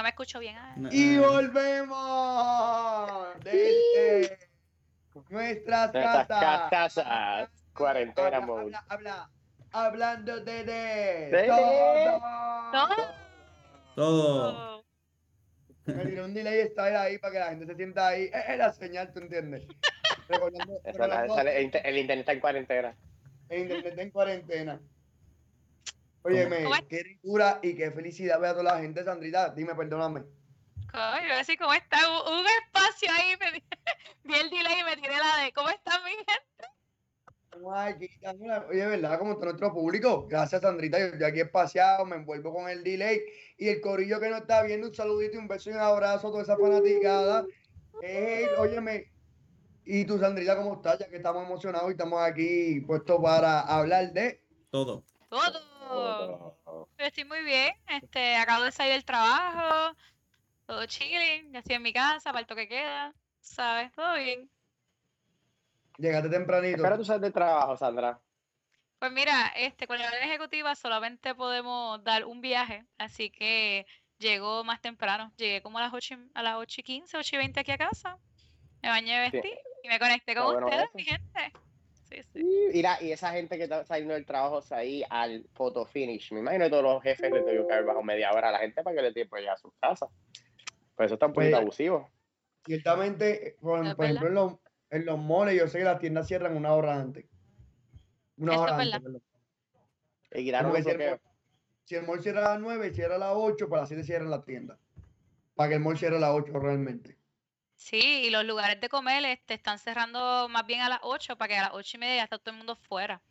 no me escucho bien. ah. Y volvemos desde nuestras Nuestras casas. casas. Cuarentena Habla, mode. habla, habla. Hablando de, de, De- todo. Todo. Todo. Me tiró un delay ahí para que la gente se sienta ahí. Es la señal, ¿tú entiendes? Recordando, Eso, la- el, el internet está en cuarentena. el internet en cuarentena. Óyeme, ¿Cómo qué ricura y qué felicidad ver a toda la gente, Sandrita. Dime, perdóname. Coño, así como está. Hubo un espacio ahí. Me di, vi el delay y me tiré la de. ¿Cómo está mi gente? Ay, Oye, ¿verdad? Como está nuestro público. Gracias, Sandrita. Yo estoy aquí espaciado, me envuelvo con el delay. Y el corillo que nos está viendo, un saludito y un beso y un abrazo a toda esa fanaticada. Ey, óyeme. ¿Y tú, Sandrita, cómo estás? Ya que estamos emocionados y estamos aquí puestos para hablar de... Todo. Todo. Estoy muy bien. Este, acabo de salir del trabajo. Todo chilling. Ya estoy en mi casa, para el toque queda. ¿Sabes? Todo bien. Llegaste tempranito. Espera tú sales del trabajo, Sandra. Pues mira, este, con la orden ejecutiva solamente podemos dar un viaje, así que llegó más temprano. Llegué como a las 8, y- a las 8 y 15, 8 y 20 aquí a casa. Me bañé, Sí. vestí y me conecté con Está ustedes, eso. mi gente. Sí, sí. Y, esa gente que está saliendo del trabajo ahí al photo finish. Me imagino que todos los jefes le tuvieron que haber bajo media hora a la gente para que le tiempo llegar a sus casas. Pues eso está un poquito Pues, abusivo. Ciertamente, por, por ejemplo, en los, en los moles, yo sé que las tiendas cierran una hora antes. Una Eso hora es antes, perdón. Y que si el, bloqueo. mall, si el mall cierra a las 9, cierra a las 8, para las 7 cierran la tienda. Para que el mall cierre a las 8 realmente. Sí, y los lugares de comer este, están cerrando más bien a las 8 para que a las 8 y media ya está todo el mundo fuera.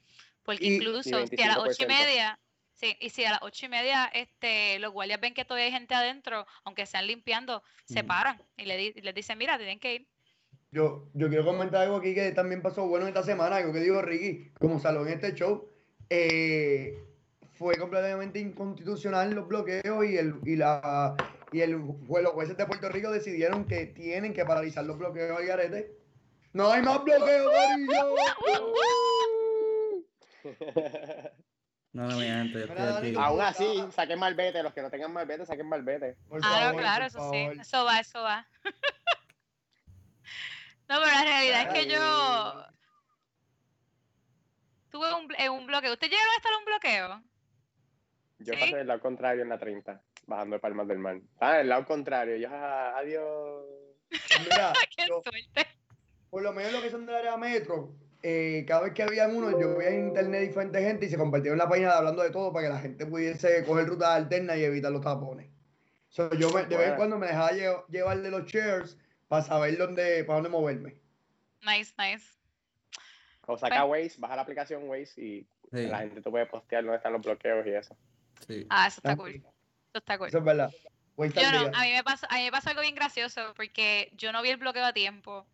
Porque Y- incluso si a las 8 y 25%. media, sí, y si a las 8 y media este, los guardias ven que todavía hay gente adentro, aunque sean limpiando, se paran y le, di- y les dicen, mira, tienen que ir. Yo, yo quiero comentar algo aquí que también pasó bueno esta semana, algo que digo Ricky, como salón en este show, eh, fue completamente inconstitucional los bloqueos y el y la y el los jueces de Puerto Rico decidieron que tienen que paralizar los bloqueos al garete. No hay más bloqueos, Corillo. No, no, mi gente, Aún así, saquen malvete. Los que no tengan malvete, saquen malvete. Por Ah, no, favor, claro, por eso favor. sí, eso va, eso va. No, pero la realidad es que yo tuve un, en un bloqueo. ¿Usted llegaron a estar en un bloqueo? Yo ¿Sí? pasé del lado contrario en la 30, bajando de Palmas del Mar. Ah, del lado contrario. Yo, ah, adiós. Mira, ¡Qué yo- suerte! por lo menos lo que son del área metro, eh, cada vez que había uno, yo veía en internet diferente gente y se compartieron en la página de hablando de todo para que la gente pudiese coger rutas alternas y evitar los tapones. So, yo me- de vez en cuando me dejaba lle- llevar de los shares para saber dónde, para dónde moverme. Nice, nice. O saca Waze, baja la aplicación Waze y Sí, la gente te puede postear dónde están los bloqueos y eso. sí. Ah, eso está Ah, cool. Eso está cool. Eso es verdad. Yo no, a mí me pasó, a mí me pasó algo bien gracioso porque yo no vi el bloqueo a tiempo.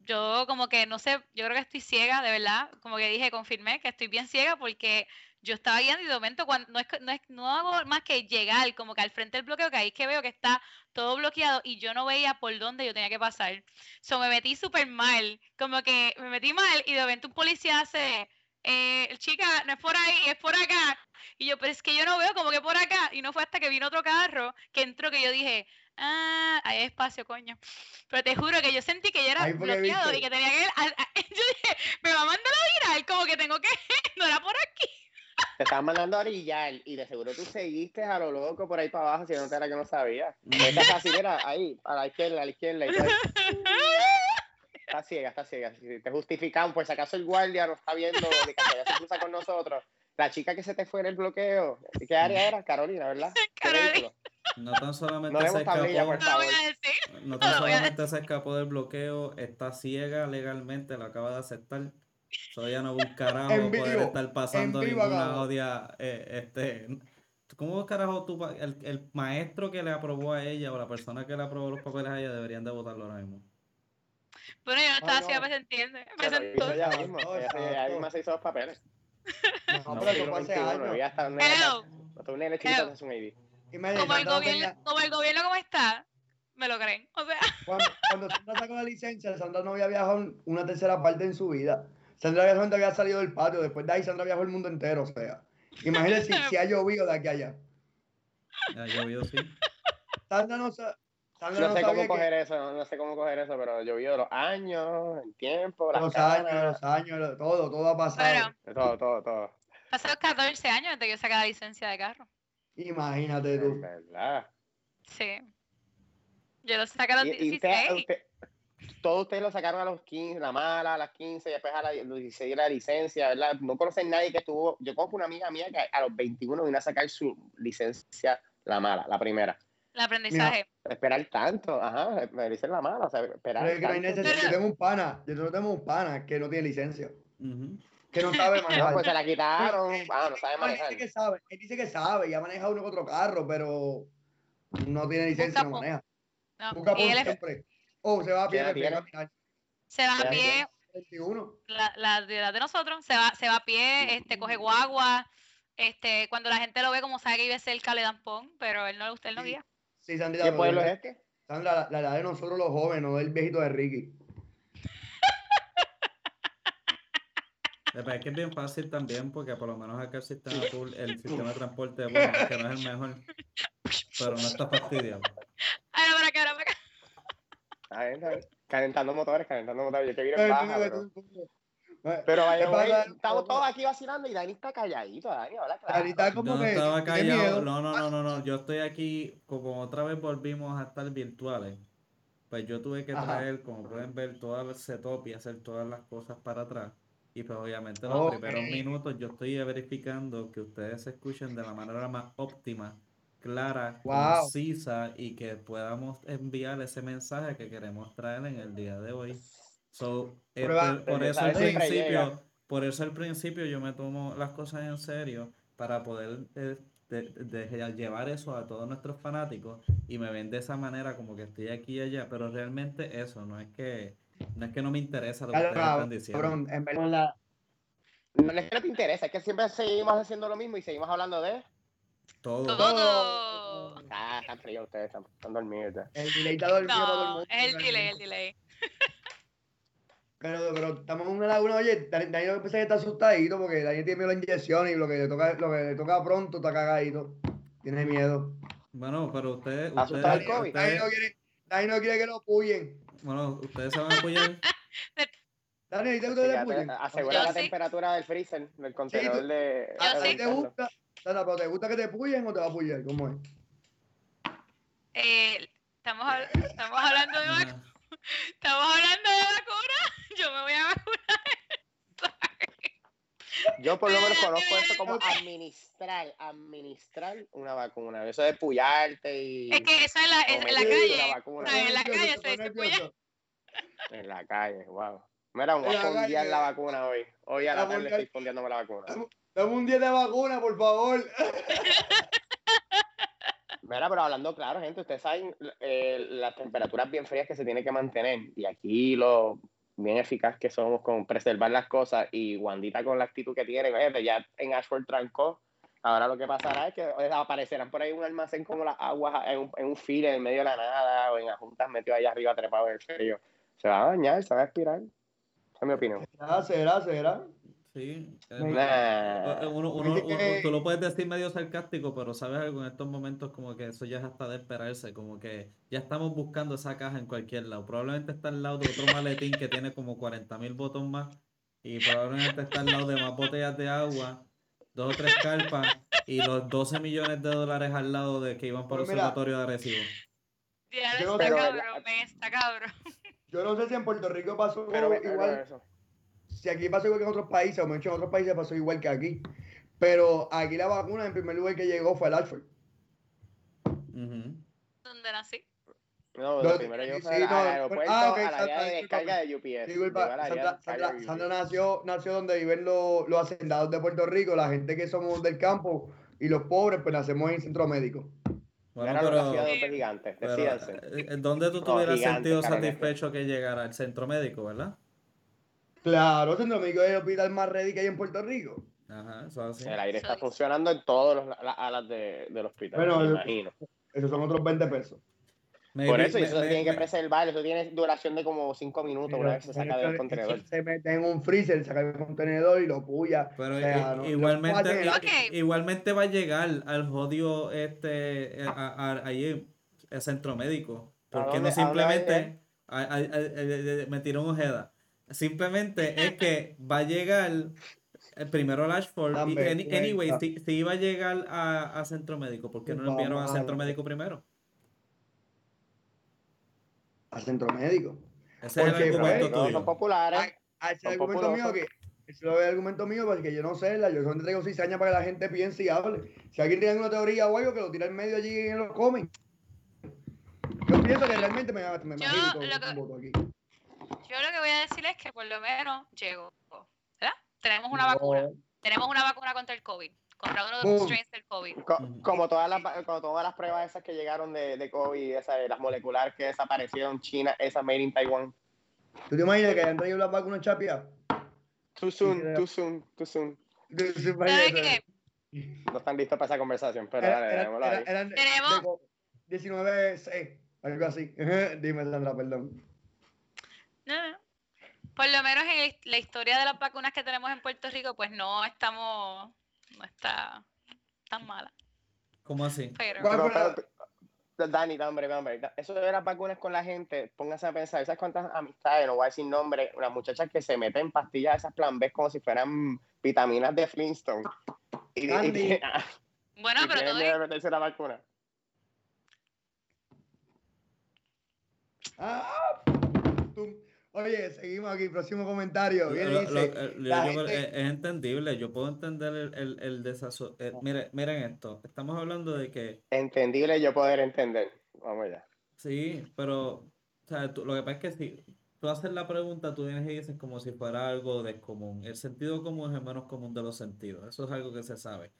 Yo como que no sé, yo creo que estoy ciega, de verdad. Como que dije, confirmé que estoy bien ciega porque yo estaba guiando y de momento cuando no es, no es- no hago más que llegar como que al frente del bloqueo, que ahí es que veo que está todo bloqueado y yo no veía por dónde yo tenía que pasar. So me metí súper mal, como que me metí mal y de repente un policía hace, eh, chica, no es por ahí, es por acá. Y yo, pero es que yo no veo como que por acá. Y no fue hasta que vino otro carro que entró que yo dije, ah, hay espacio, coño. Pero te juro que yo sentí que yo era bloqueado y que tenía que ir. a- a- yo dije, me va a mandar a virar, como que tengo que. no era por aquí. Te estaban mandando a orillar y de seguro tú seguiste a lo loco por ahí para abajo si no te era que no sabía. Esta es así, mira, ahí, a la izquierda, a la izquierda. Y todo. Está ciega, está ciega. Si te justifican, pues si acaso el guardia no está viendo de que ya se cruza con nosotros. La chica que se te fue en el bloqueo, ¿qué área era? Carolina, ¿verdad? ¿Qué Carolina. No tan solamente No se tablilla, escapó, por No favor. tan solamente se escapó del bloqueo, está ciega legalmente, lo acaba de aceptar. So ella no En poder vivo, estar pasando vivo ninguna odia, eh, este, ¿cómo carajo tú, el, el maestro que le aprobó a ella o la persona que le aprobó los papeles a ella deberían de votarlo ahora mismo? Bueno, yo no estaba no. así, me se entiende. Me sentó. hizo ella mismo, Exacto, ella, se- ella exacto. misma se hizo los papeles. No, No, pero fue hace años. ya está hasta un nene chiquito hace un ID. Como el, no gobierno, como el gobierno como está, me lo creen. O sea, cuando, cuando Sandra sacó la licencia, Sandra no había viajado una tercera parte en su vida. Sandra había, solamente había salido del patio, después de ahí Sandra viajó el mundo entero, o sea. Imagínate si, si ha llovido de aquí a allá. Ya llovió, sí. Sandra no, No no sé cómo que coger eso, no, no sé cómo coger eso, pero yo vi los años, el tiempo, las los años, los años, todo, todo ha pasado. Bueno, todo, todo, todo. pasaron 14 años desde que yo saqué la licencia de carro. Imagínate Es tú. verdad. Sí. Yo lo saqué a los Y, y 16. usted, usted- todos ustedes lo sacaron a los 15, la mala, a las 15, y después a la- los 16 la licencia, ¿verdad? No conocen nadie que estuvo. Yo conozco una amiga mía que a los 21 vino a sacar su licencia, la mala, la primera. El aprendizaje. Esperar tanto, ajá, me dicen la mala, o sea, esperar. Pero es que no hay tanto. necesidad. Yo tengo un pana, yo no tengo un pana que no tiene licencia, que no sabe No, manejar. pues se la quitaron. Ah, no sabe No, él manejar. dice que sabe, él dice que sabe, ya ha manejado uno que otro carro, pero no tiene licencia, no maneja. No, Busca por siempre. O se va a pie, ¿Qué edad prefiere tiene? caminar. se va a pie, 21. la, la de edad de nosotros, se va, se va a pie, este, coge guagua. Este, cuando la gente lo ve como sabe que vive cerca, le dan pon, pero él no, usted no guía. Sí, Sandrita, ¿Qué pueblo es la- este? Sandra, la, la edad de nosotros los jóvenes, no del viejito de Ricky. Pero es que es bien fácil también, porque por lo menos acá el sistema, el sistema de transporte, bueno, que no es el mejor, pero no está fastidiado. Ahora para acá, ahora para acá. Está bien, está bien. Calentando motores, calentando motores. Yo vine Ay, en baja, pero. Ay, Pero vaya, güey, estamos todos aquí vacilando y Dani está calladito, Dani, claro. Dani está como no que estaba callado, no, no, no, no, no, yo estoy aquí, como otra vez volvimos a estar virtuales, pues yo tuve que Ajá. traer, como pueden ver, todo el setup y hacer todas las cosas para atrás. Y pues obviamente los primeros minutos yo estoy verificando que ustedes se escuchen de la manera más óptima, clara, Wow. concisa y que podamos enviar ese mensaje que queremos traer en el día de hoy. So, eh, Prueba- por, por el eso al principio, llega. por eso al principio yo me tomo las cosas en serio para poder eh, de- de- llevar eso a todos nuestros fanáticos y me ven de esa manera como que estoy aquí y allá, pero realmente eso no es que no es que no me interesa lo que Claro, ustedes están diciendo. cabrón, en verdad, No es que no te interesa, es que siempre seguimos haciendo lo mismo y seguimos hablando de. Todo. Todo. Ah, están fríos ustedes, están, están dormidos. ya. el delay está dormido todo el mundo. es el delay, el delay. Pero, pero estamos en una laguna, oye, Dani Dani lo que está asustadito porque Dani tiene miedo a la inyección y lo que le toca, lo que le toca pronto está cagadito. Tiene miedo. Bueno, pero ustedes, ustedes, el COVID. No quiere, Dani no quiere que lo puyen. bueno, ustedes se van a apoyar. Dani, ¿te gusta que Sí, te puyen? asegura Yo la sí. temperatura del freezer, del contenedor de. Yo ¿A sí. ti te gusta? ¿pero te gusta que te puyen o te va a puyar? ¿Cómo es? Eh, estamos, estamos hablando de Ajá. Estamos hablando de vacuna. Yo me voy a vacunar. Yo por lo menos conozco esto como administrar, administrar una vacuna. Eso de puyarte y Es que eso en la, en, en la calle. En la calle se dice en la calle, wow. Mira, voy a fondear la vacuna hoy. Hoy a La la tarde estoy fondeándome la vacuna. Dame un día de vacuna, por favor. Mira, pero hablando claro, gente, ustedes saben eh, las temperaturas bien frías que se tienen que mantener. Y aquí lo bien eficaz que somos con preservar las cosas y Wandita con la actitud que tiene, fíjate, ya en Ashford trancó. Ahora lo que pasará es que aparecerán por ahí un almacén como las aguas en un, en un file en el medio de la nada o en juntas metido allá arriba trepado en el frío. Se va a dañar, se va a expirar. Esa es mi opinión. Ah, será, será. Sí. eh, Nah. eh, uno- uno- uno- que- tú lo puedes decir medio sarcástico, pero sabes algo en estos momentos como que eso ya es hasta de esperarse, como que ya estamos buscando esa caja en cualquier lado. Probablemente está al lado de otro maletín que tiene como 40 mil botones más y probablemente está al lado de más botellas de agua, dos o tres carpas y los 12 millones de dólares al lado de que iban por el Pues observatorio de Arecibo. Ya Yo no está cabrón, men, está cabrón. Yo no sé si en Puerto Rico pasó Pero, pero igual. eso. Si aquí pasó igual que en otros países, o mucho en otros países pasó igual que aquí. Pero aquí la vacuna, en primer lugar que llegó fue el Alfred. ¿Dónde nací? No, No, lo primero yo sí, fui al no, aeropuerto ah, ok, a la área de descarga de UPS. Sandra, Sandra- de Sandra nació, nació donde viven los, los hacendados de Puerto Rico, la gente que somos del campo y los pobres, pues nacemos en centro médico. Bueno, pero, dos gigantes, pero, eh, ¿dónde tú No, te hubieras gigante, sentido satisfecho que llegara al centro médico, verdad? Claro, centro médico es el hospital más ready que hay en Puerto Rico. Ajá, eso es así. El aire está funcionando en todas las alas de, del hospital, Bueno, me el- imagino. Esos son otros 20 pesos. Me Por eso, y me- eso se me- tiene que preservar, eso tiene duración de como 5 minutos una vez se saca del contenedor. Se mete en un freezer, saca el contenedor y lo puya. Pero O sea, i- no- no igualmente, igualmente va a llegar al jodido este eh, a- a- ahí el centro médico. ¿Por ¿A qué no simplemente a- a- a- a- a- me tiró un ojeda? Simplemente es que va a llegar el primero al Ashford. y Dame any- anyway, si, si iba a llegar a, a centro médico, ¿por qué no lo enviaron a centro médico primero? al centro médico. Ese es el Porque, argumento pues, No, tuyo. son populares. Ay, ah, ese es Son el argumento mío que ese es el argumento mío porque yo no sé, la, yo solamente traigo cizaña para que la gente piense y hable. Si alguien tiene una teoría o algo, que lo tira en medio allí y lo comen. Yo pienso que realmente me, me Yo imagino con lo que- un voto aquí. Yo lo que voy a decir es que por lo menos llegó, ¿verdad? Tenemos una No, vacuna. Tenemos una vacuna contra el COVID, contra uno de los strains del COVID. Co- como, todas las, como todas las pruebas esas que llegaron de, de COVID, esas, de las moleculares que desaparecieron, China, esa made in Taiwan. ¿Tú te imaginas que hayan traído las vacunas chapias? Too soon, too soon, too soon. ¿Sabes qué? No están listos para esa conversación, pero Era- dale, era- démoslo era- Tenemos- de co- 19 C, algo así. Dime, Sandra, perdón. No, no. Por lo menos en la historia de las vacunas que tenemos en Puerto Rico, pues no estamos, no está tan mala. ¿Cómo así? Pero ¿Cuál Pero, pero, Dani, hombre, hombre, eso de las vacunas con la gente, pónganse a pensar, ¿sabes cuántas amistades, no voy a decir nombre, unas muchachas que se meten pastillas esas plan B como si fueran vitaminas de Flintstone? Y, y, Andy. y- bueno, y pero todo miedo de meterse la vacuna. Ah, tum. Oye, seguimos aquí, próximo comentario. Viene y Lo- lo- dice, eh, yo la digo, gente- es, es entendible, yo puedo entender el, el, el desaso- eh, miren, miren esto, estamos hablando de que Entendible yo poder entender. Vamos allá. sí, pero o sea, tú- lo que pasa es que si tú haces la pregunta, tú vienes y dices como si fuera algo de común. El sentido común es el menos común de los sentidos, eso es algo que se sabe.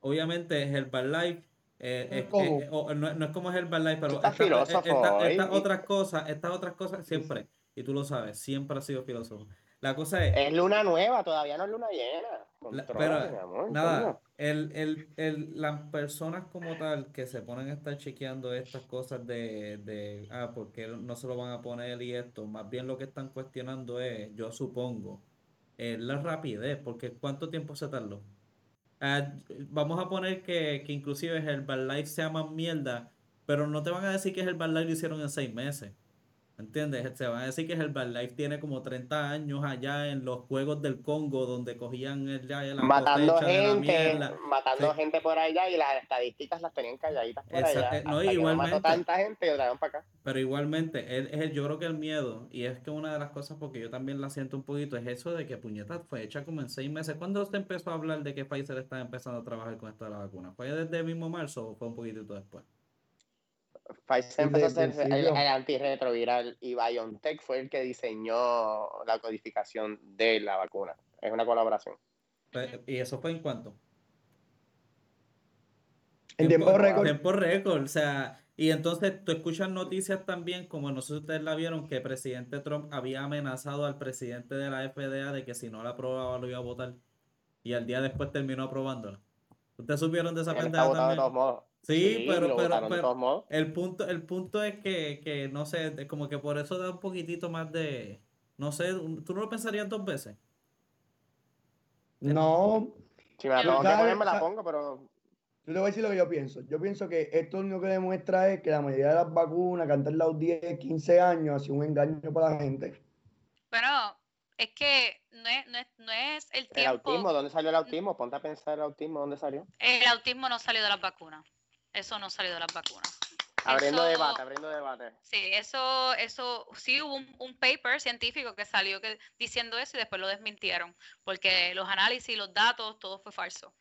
Obviamente es Herbalife, eh, Es es- como- eh, o- no, no es como Herbalife, pero estás esta- eh, filósofo esta- hoy. estas otras cosas, estas otras cosas siempre, y tú lo sabes, siempre ha sido filósofo. La cosa es, Es luna nueva, todavía no es luna llena. La- pero, mi amor, Nada, el, el, el, las personas como tal que se ponen a estar chequeando estas cosas de, de, ah, porque no se lo van a poner y esto, más bien lo que están cuestionando es, yo supongo, es la rapidez, porque ¿cuánto tiempo se tardó? Ah, vamos a poner que, que inclusive Herbalife sea más mierda, pero no te van a decir que Herbalife lo hicieron en seis meses. ¿Entiendes? Se van a decir que Herbalife tiene como 30 años allá en los juegos del Congo donde cogían el, ya la matando cosecha de la gente, matando Sí. gente por allá y las estadísticas las tenían calladitas por allá. no, igualmente. tanta gente y para acá. Pero igualmente, es el- yo creo que el miedo, y es que una de las cosas, porque yo también la siento un poquito, es eso de que puñetas fue hecha como en seis meses. ¿Cuándo se empezó a hablar de que Pfizer está empezando a trabajar con esto de la vacuna? ¿Fue desde el mismo marzo o fue un poquitito después? Pfizer empezó a hacer el, antirretroviral y BioNTech fue el que diseñó la codificación de la vacuna. Es una colaboración. Pe- ¿Y eso fue en cuánto? En tiempo récord. Tiempo récord, o sea, y entonces tú escuchas noticias también, como no sé si ustedes la vieron, que el presidente Trump había amenazado al presidente de la FDA de que si no la aprobaba lo iba a votar. Y al día después terminó aprobándola. ¿Ustedes supieron de esa pendeja votado de también? todos modos. Sí, pero, pero, pero el punto, el punto es que, que, no sé, como que por eso da un poquitito más de, no sé, ¿tú no lo pensarías dos veces? No, Si me la Yo- tengo que ¿Sabe- poner, me la pongo, pero yo te voy a decir lo que yo pienso. Yo pienso que esto lo único que demuestra es que la mayoría de las vacunas que han tardado 10, 15 años ha sido un engaño para la gente. bueno, es que no es, no es, no es el el tiempo. autismo, ¿dónde salió el autismo? Ponte a pensar el autismo, ¿dónde salió? El autismo no salió de las vacunas. Eso no salió de las vacunas. Abriendo Eso- debate, abriendo debate. Sí, eso, eso, sí hubo un, un paper científico que salió que, diciendo eso y después lo desmintieron, porque los análisis, los datos, todo fue falso.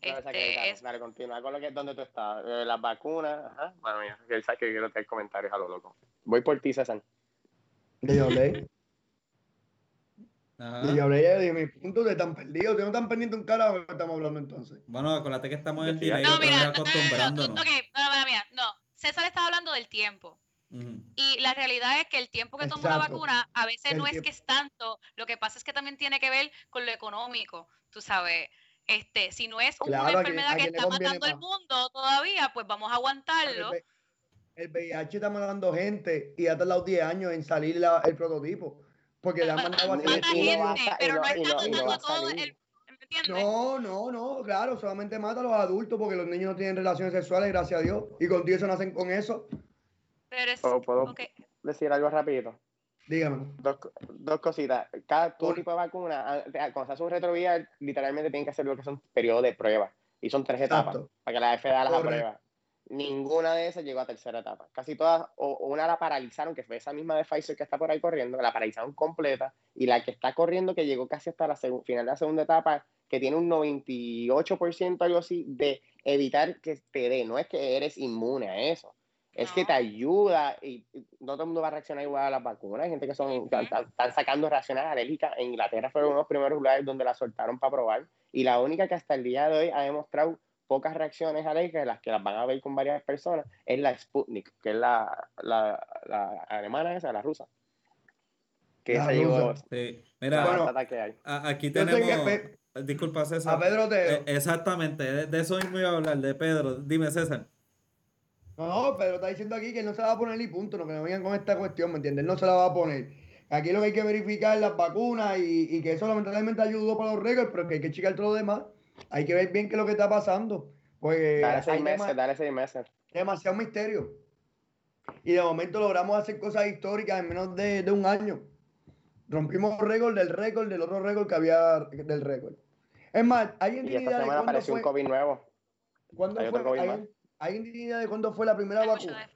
Este, es- dale, continúa con lo que donde tú estás. Eh, las vacunas, ajá. Bueno, mira, que él sabe que quiero tener comentarios a lo loco. Voy por ti, César. Yo hablé, Ajá. y yo hablé, yo dije, mis puntos están perdidos. Ustedes no están pendientes un carajo que estamos hablando entonces. Bueno, acuérdate que estamos en directo, no, mira, no, no, no, no, acostumbrándonos. mira, no. César estaba hablando del tiempo. Y la realidad es que el tiempo que toma Exacto. vacuna a veces El no es que es tanto, lo que pasa es que también tiene que ver con lo económico, tú sabes. Este, si no es Claro, una ¿a quién- enfermedad que está matando el mundo todavía, pues vamos a aguantarlo. El, VIH está matando gente y ha tardado 10 años en salir la- el prototipo. Porque le han mandado a pero no está matando a todo el, ¿Entiendes? No, no, no, claro, solamente mata a los adultos porque los niños no tienen relaciones sexuales, gracias a Dios. Y contigo eso nacen con eso. Pero es, ¿Puedo- decir algo rapidito? Dígame. Dos, dos cositas. Cada todo Por- tipo de vacuna, ah, cuando se hace un retroviral, literalmente tienen que hacer lo que son periodos de prueba. Y son tres etapas Exacto. para que la FDA las aprueba. Ninguna de esas llegó a tercera etapa. Casi todas, o una la paralizaron, que fue esa misma de Pfizer que está por ahí corriendo, la paralizaron completa. Y la que está corriendo, que llegó casi hasta la final de la segunda etapa, que tiene un 98% algo así, de evitar que te dé. No es que eres inmune a eso. Es que te ayuda y y no todo el mundo va a reaccionar igual a las vacunas. Hay gente que son, están sacando reacciones alérgicas. En Inglaterra fueron uno de los primeros lugares donde la soltaron para probar. Y la única que hasta el día de hoy ha demostrado pocas reacciones alérgicas, las que las van a ver con varias personas, es la Sputnik, que es la, la, la alemana esa, la rusa. Que La esa llegó rusa. Sí. Mira, Bueno, batata que hay. a- aquí tenemos. Pe- Disculpa, César. A Pedro te. Eh, exactamente, de, de eso mismo iba a hablar, de Pedro. Dime, César. No, no, Pedro está diciendo aquí que él no se la va a poner ni punto, no que no vengan con esta cuestión, ¿me entiendes? Él no se la va a poner. Aquí lo que hay que verificar es las vacunas y, y que eso lamentablemente ayudó para los récords, pero que hay que checar todo lo demás. Hay que ver bien qué es lo que está pasando. Porque Dale seis meses, dale seis meses. demasiado misterio. Y de momento logramos hacer cosas históricas en menos de, de un año. Rompimos récord del récord del otro récord que había del récord. Es más, ¿hay Y esta un fue? COVID nuevo. ¿Cuándo hay otro fue? COVID ¿Hay, hay de cuándo fue la primera vacuna?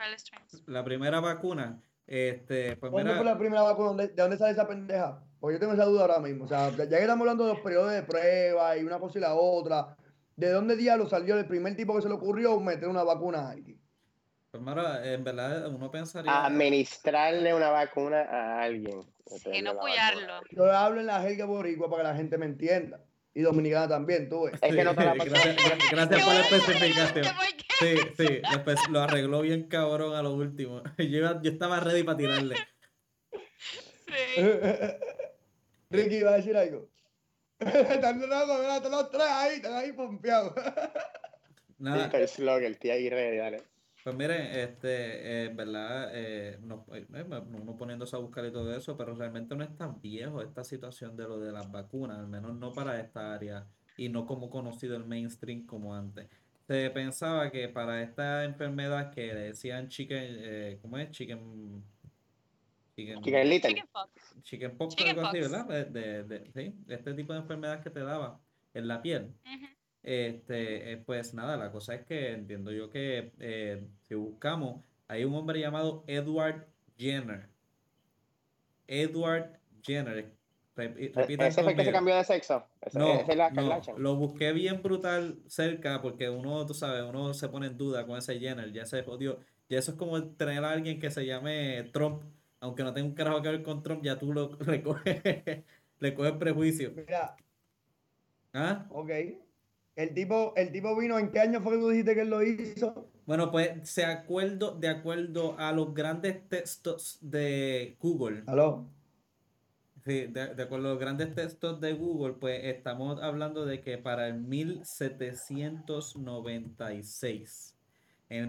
La primera vacuna, este, pues ¿Cuándo mira, fue la primera vacuna? ¿Dónde- ¿De dónde sale esa pendeja? Porque yo tengo esa duda ahora mismo. O sea, ya que estamos hablando de los periodos de prueba y una cosa y la otra, ¿de dónde diablo salió el primer tipo que se le ocurrió meter una vacuna a alguien? pues, mira, en verdad uno pensaría. Administrarle una vacuna a alguien. Y no vacuna. Yo hablo en la jerga boricua para que la gente me entienda. Y dominicana también, tú ves. Es que no te la gracias, gra- gracias por la especificación. Sí, sí, después lo arregló bien cabrón a lo último. Yo estaba ready para tirarle. Sí. Ricky iba a decir algo. Están locos, mira, están los tres ahí, están ahí pompeados. Nada, El slog, el tía Aguirre, dale. Pues miren, este, eh, en verdad, eh, no- eh, eh, uno poniéndose a buscar y todo eso, pero realmente no es tan viejo esta situación de lo de las vacunas, al menos no para esta área y no como conocido el mainstream como antes. Se pensaba que para esta enfermedad que decían chicken, eh, ¿cómo es? Chicken, chicken, Chicken Little. Chickenpox. chickenpox, Chickenpox. algo así, ¿verdad? De, de- de- sí, este tipo de enfermedad que te daba en la piel. Este, eh, pues nada, la cosa es que entiendo yo que eh, si buscamos, hay un hombre llamado Edward Jenner. Edward Jenner. Repi- repita ¿Ese fue el que se cambió de sexo? Ese, No, ese es la no, lo busqué bien brutal cerca porque uno, tú sabes, uno se pone en duda con ese Jenner, ya se jodió. Ya eso es como tener a alguien que se llame Trump, aunque no tenga un carajo que ver con Trump, ya tú lo le coges, le coges prejuicio. Mira, ¿Ah? ok. El tipo, el tipo vino, ¿en qué año fue que tú dijiste que él lo hizo? Bueno, pues se acuerdo, de acuerdo a los grandes textos de Google, Aló. sí, de, de acuerdo a los grandes textos de Google, pues estamos hablando de que para el 1796, en el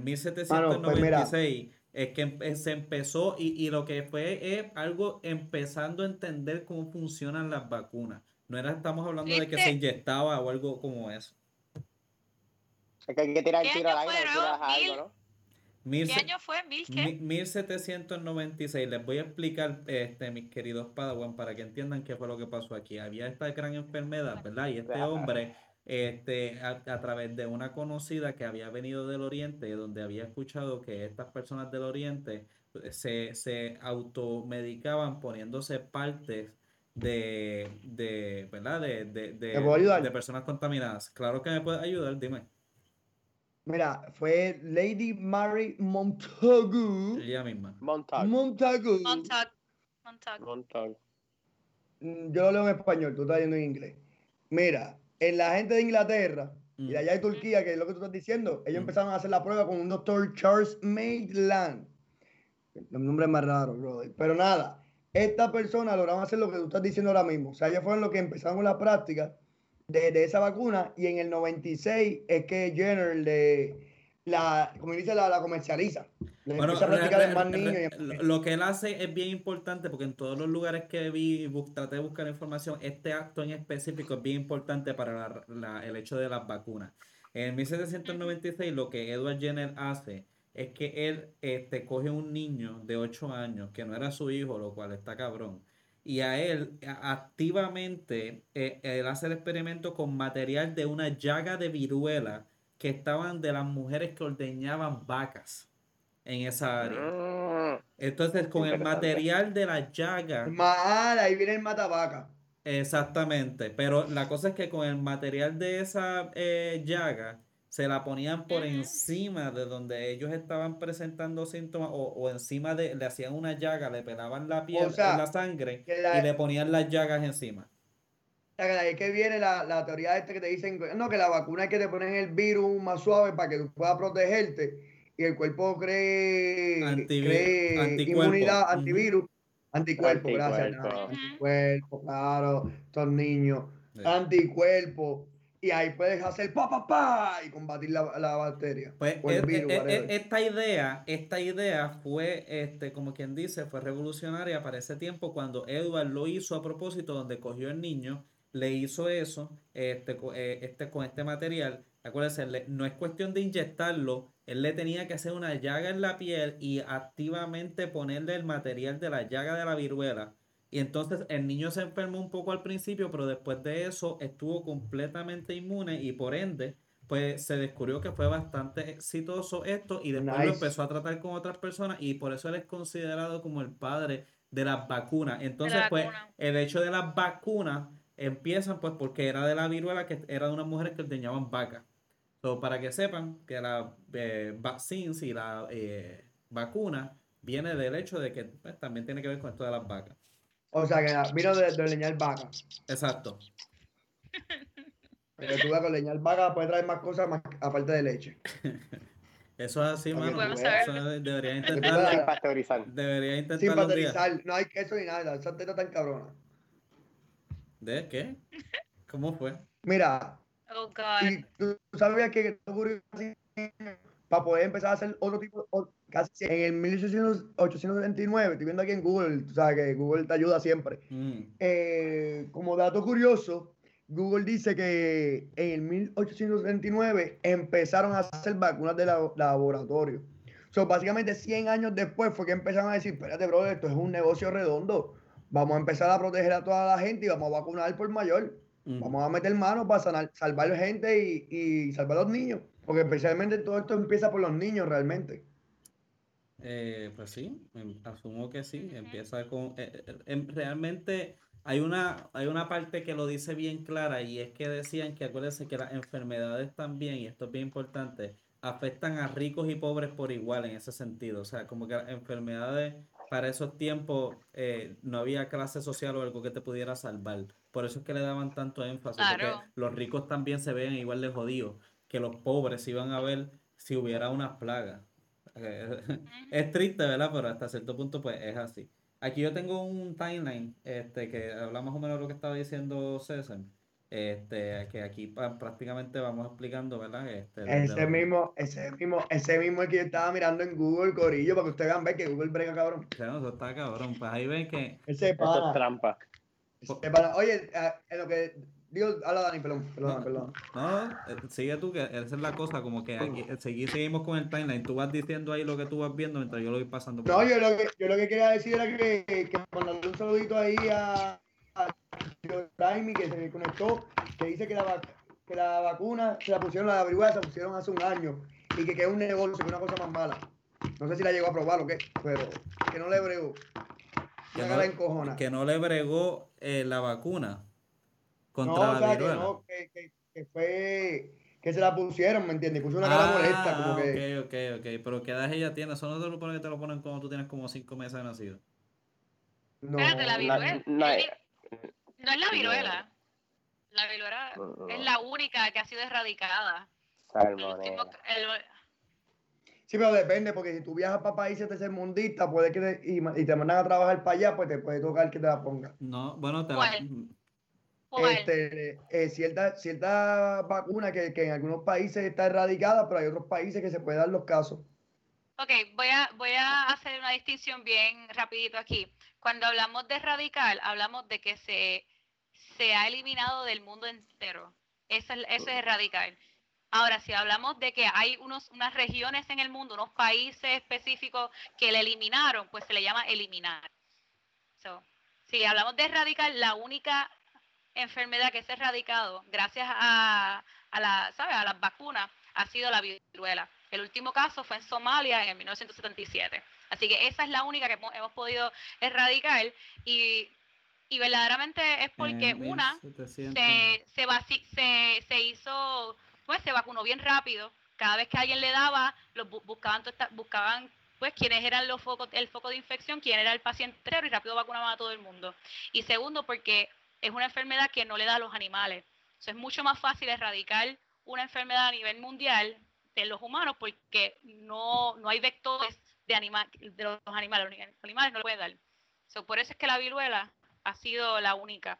Mano, pues. 1796 es que se empezó y, y lo que fue es algo empezando a entender cómo funcionan las vacunas. No era, estamos hablando de que se ¿Viste? inyectaba o algo como eso. Es que hay que tirar el ¿Qué tiro al año aire, algo, Mil- ¿no? Mil ¿Qué año fue? ¿Mil qué? Mi- 1796, les voy a explicar, este, mis queridos Padawan, para que entiendan qué fue lo que pasó aquí. Había esta gran enfermedad, ¿verdad? Y este hombre, este, a, a través de una conocida que había venido del Oriente, donde había escuchado que estas personas del Oriente eh, se, se automedicaban poniéndose partes de, de ¿verdad? De, de, de, ¿Te puedo ayudar? de personas contaminadas. Claro que me puedes ayudar, dime. Mira, fue Lady Mary Montagu. Ella misma. Montag. Montagu. Montauk. Montauk. Montag. Mm, Yo lo leo en español, tú estás yendo en inglés. Mira, en la gente de Inglaterra y de allá de Turquía, que es lo que tú estás diciendo, ellos Mm. empezaron a hacer la prueba con un doctor Charles Maitland. El nombre es más raro, brother. Pero nada, esta persona lograron hacer lo que tú estás diciendo ahora mismo. O sea, ellos fueron los que empezaron con la práctica de, de esa vacuna y en el 96 es que Jenner le, la, como dice, la, la comercializa. Bueno, a re- re- más y lo- que él hace es bien importante porque en todos los lugares que vi, bu- traté de buscar información, este acto en específico es bien importante para la- el hecho de las vacunas. En 1796 lo que Edward Jenner hace es que él este, coge un niño de 8 años que no era su hijo, lo cual está cabrón. Y a él a- activamente eh, él hace el experimento con material de una llaga de viruela que estaban de las mujeres que ordeñaban vacas en esa área. Mm, Entonces, con el material de la llaga, Mal, ahí viene el matabaca. exactamente, pero la cosa es que con el material de esa eh, llaga, se la ponían por encima de donde ellos estaban presentando síntomas o, o encima de, le hacían una llaga, le pelaban la piel, sea, la sangre la- y le ponían las llagas encima. Sea, que de ahí que viene la, la teoría esta que te dicen, no, que la vacuna es que te ponen el virus más suave para que tú puedas protegerte y el cuerpo cree, Antivi- cree anticuerpo. inmunidad, antivirus, anticuerpo, gracias. Anticuerpo. claro, estos niños, Sí. anticuerpo. Y ahí puedes hacer pa, pa, pa y combatir la, la bacteria. Pues o el e- virus, e- e- whatever. esta idea, esta idea fue, este, como quien dice, fue revolucionaria para ese tiempo cuando Edward lo hizo a propósito, donde cogió el niño, le hizo eso, este, co- eh, este, con este material. Acuérdense, no es cuestión de inyectarlo, él le tenía que hacer una llaga en la piel y activamente ponerle el material de la llaga de la viruela. Y entonces el niño se enfermó un poco al principio, pero después de eso estuvo completamente inmune y por ende, pues se descubrió que fue bastante exitoso esto y después lo empezó a tratar con otras personas y por eso él es considerado como el padre de las vacunas. Entonces, pues vacuna. el hecho de las vacunas empiezan pues porque era de la viruela que era de unas mujeres que ordeñaban vacas. So, para que sepan que la eh, vaccines y la eh, vacuna viene del hecho de que pues, también tiene que ver con esto de las vacas. O sea, que vino de, de leñar vaca. Exacto. Pero tú ves con leñar vaca puede traer más cosas más, aparte de leche. Eso es así, mano. Eso debería. Sin pasteurizar. Debería Sin intentarlo un día. pasteurizar, no hay queso ni nada, esa teta tan cabrona. ¿De qué? ¿Cómo fue? Mira, Oh, God. y tú sabías que para poder empezar a hacer otro tipo, casi en el 1879, estoy viendo aquí en Google, tú sabes que Google te ayuda siempre. Mm. Eh, como dato curioso, Google dice que en el 1879 empezaron a hacer vacunas de la- laboratorio. So, básicamente 100 años después fue que empezaron a decir, espérate, bro, esto es un negocio redondo. Vamos a empezar a proteger a toda la gente y vamos a vacunar por mayor. Mm. Vamos a meter mano para sanar- salvar gente y, y salvar a los niños. Porque especialmente todo esto empieza por los niños realmente. Eh, pues sí, em, asumo que sí. Empieza con. eh, eh, em, realmente hay una, hay una parte que lo dice bien clara y es que decían que acuérdense que las enfermedades también, y esto es bien importante, afectan a ricos y pobres por igual en ese sentido. O sea, como que las enfermedades para esos tiempos eh, no había clase social o algo que te pudiera salvar. Por eso es que le daban tanto énfasis, porque los ricos también se ven igual de jodidos que los pobres iban a ver si hubiera unas plagas. Es triste, ¿verdad? Pero hasta cierto punto, pues es así. Aquí yo tengo un timeline, este, que habla más o menos de lo que estaba diciendo César. Este, que aquí pa- prácticamente vamos explicando, ¿verdad? Este, Ese lo- mismo, ese mismo, ese mismo es que yo estaba mirando en Google, Corillo, para que ustedes vean ver que Google brega cabrón. O sea, no, eso está cabrón. Pues ahí ven que Ese Esto es pana, trampa. ese. Oye, eh, en lo que digo, habla Dani, perdón, perdón, No. perdón. No, eh, sigue tú, que esa es la cosa, como que aquí, eh, segui- seguimos con el timeline. Tú vas diciendo ahí lo que tú vas viendo mientras yo lo voy pasando. por No, yo lo que, yo lo que quería decir era que, que mandarle un saludito ahí a, a Jaime que se conectó, que dice que la, vac- que la vacuna se la pusieron, la viruela se la pusieron hace un año y que, que es un negocio, que es una cosa más mala. No sé si la llegó a probar o qué, pero que no le bregó. Que no- encojona. Que no le bregó eh, la vacuna contra no, o la sea, que no, que, que, que fue que se la pusieron, ¿me entiendes? Puso una cara molesta, como Ah, que. ok, ok, ok. Pero ¿qué edad ella tiene? Eso no te lo ponen que te lo ponen cuando tú tienes como cinco meses de nacido. No, Espérate, la La- viruela. No es la viruela. La viruela No, es la única que ha sido erradicada. El último- Salmonela. el- Sí, pero depende, porque si tú viajas para países tercermundistas, puede que te, y, y te mandan a trabajar para allá, pues te puede tocar que te la ponga. No, bueno, te la- este, eh, cierta, cierta vacuna que, que en algunos países está erradicada, pero hay otros países que se pueden dar los casos. Ok, voy a, voy a hacer una distinción bien rapidito aquí. Cuando hablamos de radical, hablamos de que se, se ha eliminado del mundo entero. Eso es, eso es radical. Ahora, si hablamos de que hay unos, unas regiones en el mundo, unos países específicos que le eliminaron, pues se le llama eliminar. So, si hablamos de radical, la única enfermedad que se ha erradicado gracias a, a, la, ¿sabes? a las vacunas ha sido la viruela. El último caso fue en Somalia en el 1977. Así que esa es la única que hemos- podido erradicar y, y verdaderamente es porque una 1700. se, se, vaci- se, se hizo, pues se vacunó bien rápido. Cada vez que alguien le daba, los bu- buscaban, buscaban pues quiénes eran los focos, el foco de infección, quién era el paciente entero y rápido vacunaban a todo el mundo. Y segundo, porque es una enfermedad que no le da a los animales. Sea, es mucho más fácil erradicar una enfermedad a nivel mundial de los humanos porque no, no hay vectores de, anima, de los animales. Los animales no lo pueden dar. So, por eso es que la viruela ha sido la única.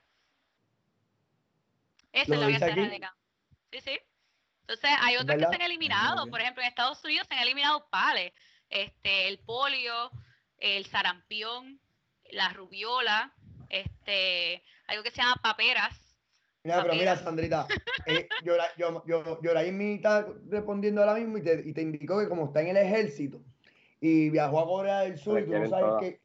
Esa ¿Lo es la erradica. Sí, sí. Entonces, hay otras que se han eliminado. Por ejemplo, en Estados Unidos se han eliminado pales. Este, el polio, el sarampión, la rubiola, este, algo que se llama paperas. Mira, pero mira. Sandrita, eh, yo, yo, yo, Yoraimi está respondiendo ahora mismo y te, y te indicó que como está en el ejército y viajó a Corea del Sur, y tú no sabes que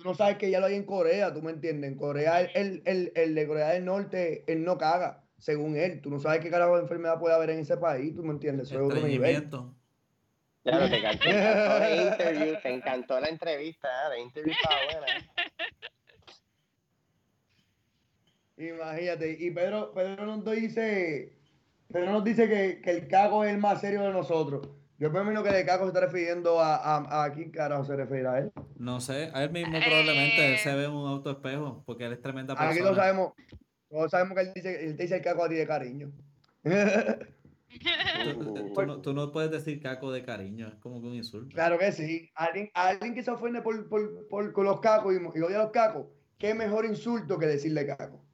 tú no sabes que ya lo hay en Corea, tú me entiendes. En Corea, el, el, el, el de Corea del Norte, él no caga, según él. Tú no sabes qué carajo de enfermedad puede haber en ese país, tú me entiendes. Eso es otro nivel. No te encantó, te encantó la interview, te encantó la entrevista, ¿eh? la interview estaba buena. Imagínate, y Pedro, Pedro nos dice, Pedro nos dice que, que el caco es el más serio de nosotros. Yo me imagino que de caco se está refiriendo a, a, a quién carajo se refiere a él. No sé, a él mismo Eh, probablemente él se ve en un autoespejo porque él es tremenda persona. Aquí lo sabemos, todos sabemos que él dice, él te dice el caco a ti de cariño. Tú, tú no, tú no puedes decir caco de cariño, es como que un insulto. claro que sí. Alguien, alguien que se ofende por, por, por- con los cacos y, y odia a los cacos, qué mejor insulto que decirle caco.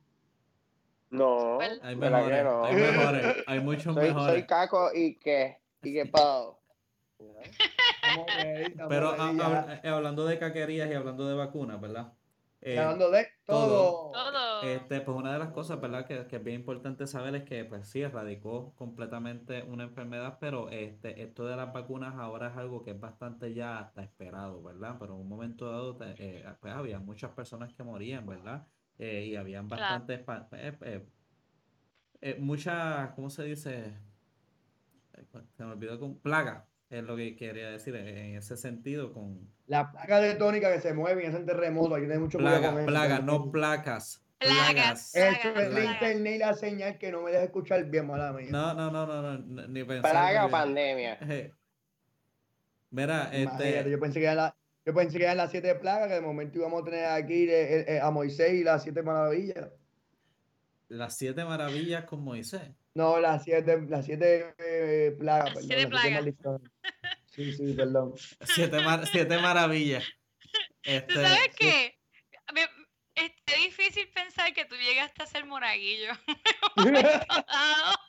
No, Well- Hay ¿verdad que mejores, no? hay mejores, hay muchos Soy, mejores. soy caco y qué, y. Estamos ready, estamos Pero eh, hablando de caquerías y hablando de vacunas, ¿verdad? Eh, hablando de todo. Todo. Este, pues una de las cosas, ¿verdad? Que, que es bien importante saber es que, pues sí, erradicó completamente una enfermedad, pero este, esto de las vacunas ahora es algo que es bastante ya hasta esperado, ¿verdad? Pero en un momento dado, eh, pues había muchas personas que morían, ¿verdad? Eh, y habían bastantes, eh, eh, eh, muchas, ¿cómo se dice? Se me olvidó con plaga, es lo que quería decir en ese sentido, con La placa tectónica que se mueve y hacen terremotos, hay que tener mucho cuidado plaga, con eso. plaga, no placas, Plagas. plagas. Eso es la plaga. internet y la señal que no me deja escuchar bien, mala mía. No, no, no, no, no, ni pensar. Plaga o pandemia. Eh, Mira, este, yo pensé que eran la- yo pensé que eran las siete plagas, que de momento íbamos a tener aquí eh, eh, a Moisés y las siete maravillas. las siete maravillas con Moisés. No, las siete, las siete eh, plagas, Las perdón. siete plagas. Sí, sí, perdón. Siete, mar- siete maravillas. ¿Tú Este, sabes qué? Me- Es difícil pensar que tú llegaste a ser monaguillo. Ah,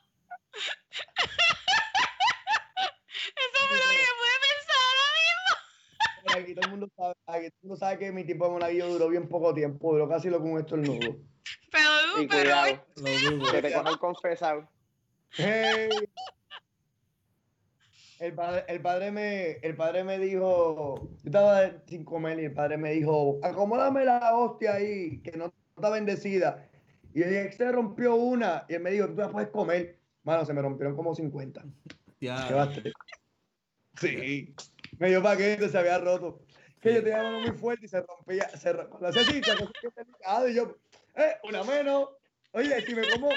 Eso fue lo que pude pensar ahora mismo. aquí todo el mundo sabe, aquí todo el mundo sabe que mi tiempo de monaguillo duró bien poco tiempo, duró casi lo que un estornudo. Pero, Y pero cuidado, lo dudo. que te cojan confesado. Hey. El padre, el padre me, el padre me dijo, yo estaba sin comer y el padre me dijo, acomódame la hostia ahí, que no está bendecida. Y yo dije, se rompió una. Y él me dijo, tú la puedes comer. Mano, se me rompieron como 50. Ya. Sí. Me dio paquete, se había roto. Que yo tenía mano muy fuerte y se rompía. Se ro- cuando hacía así, se rompía. Y yo, eh, una menos. Oye, si me como,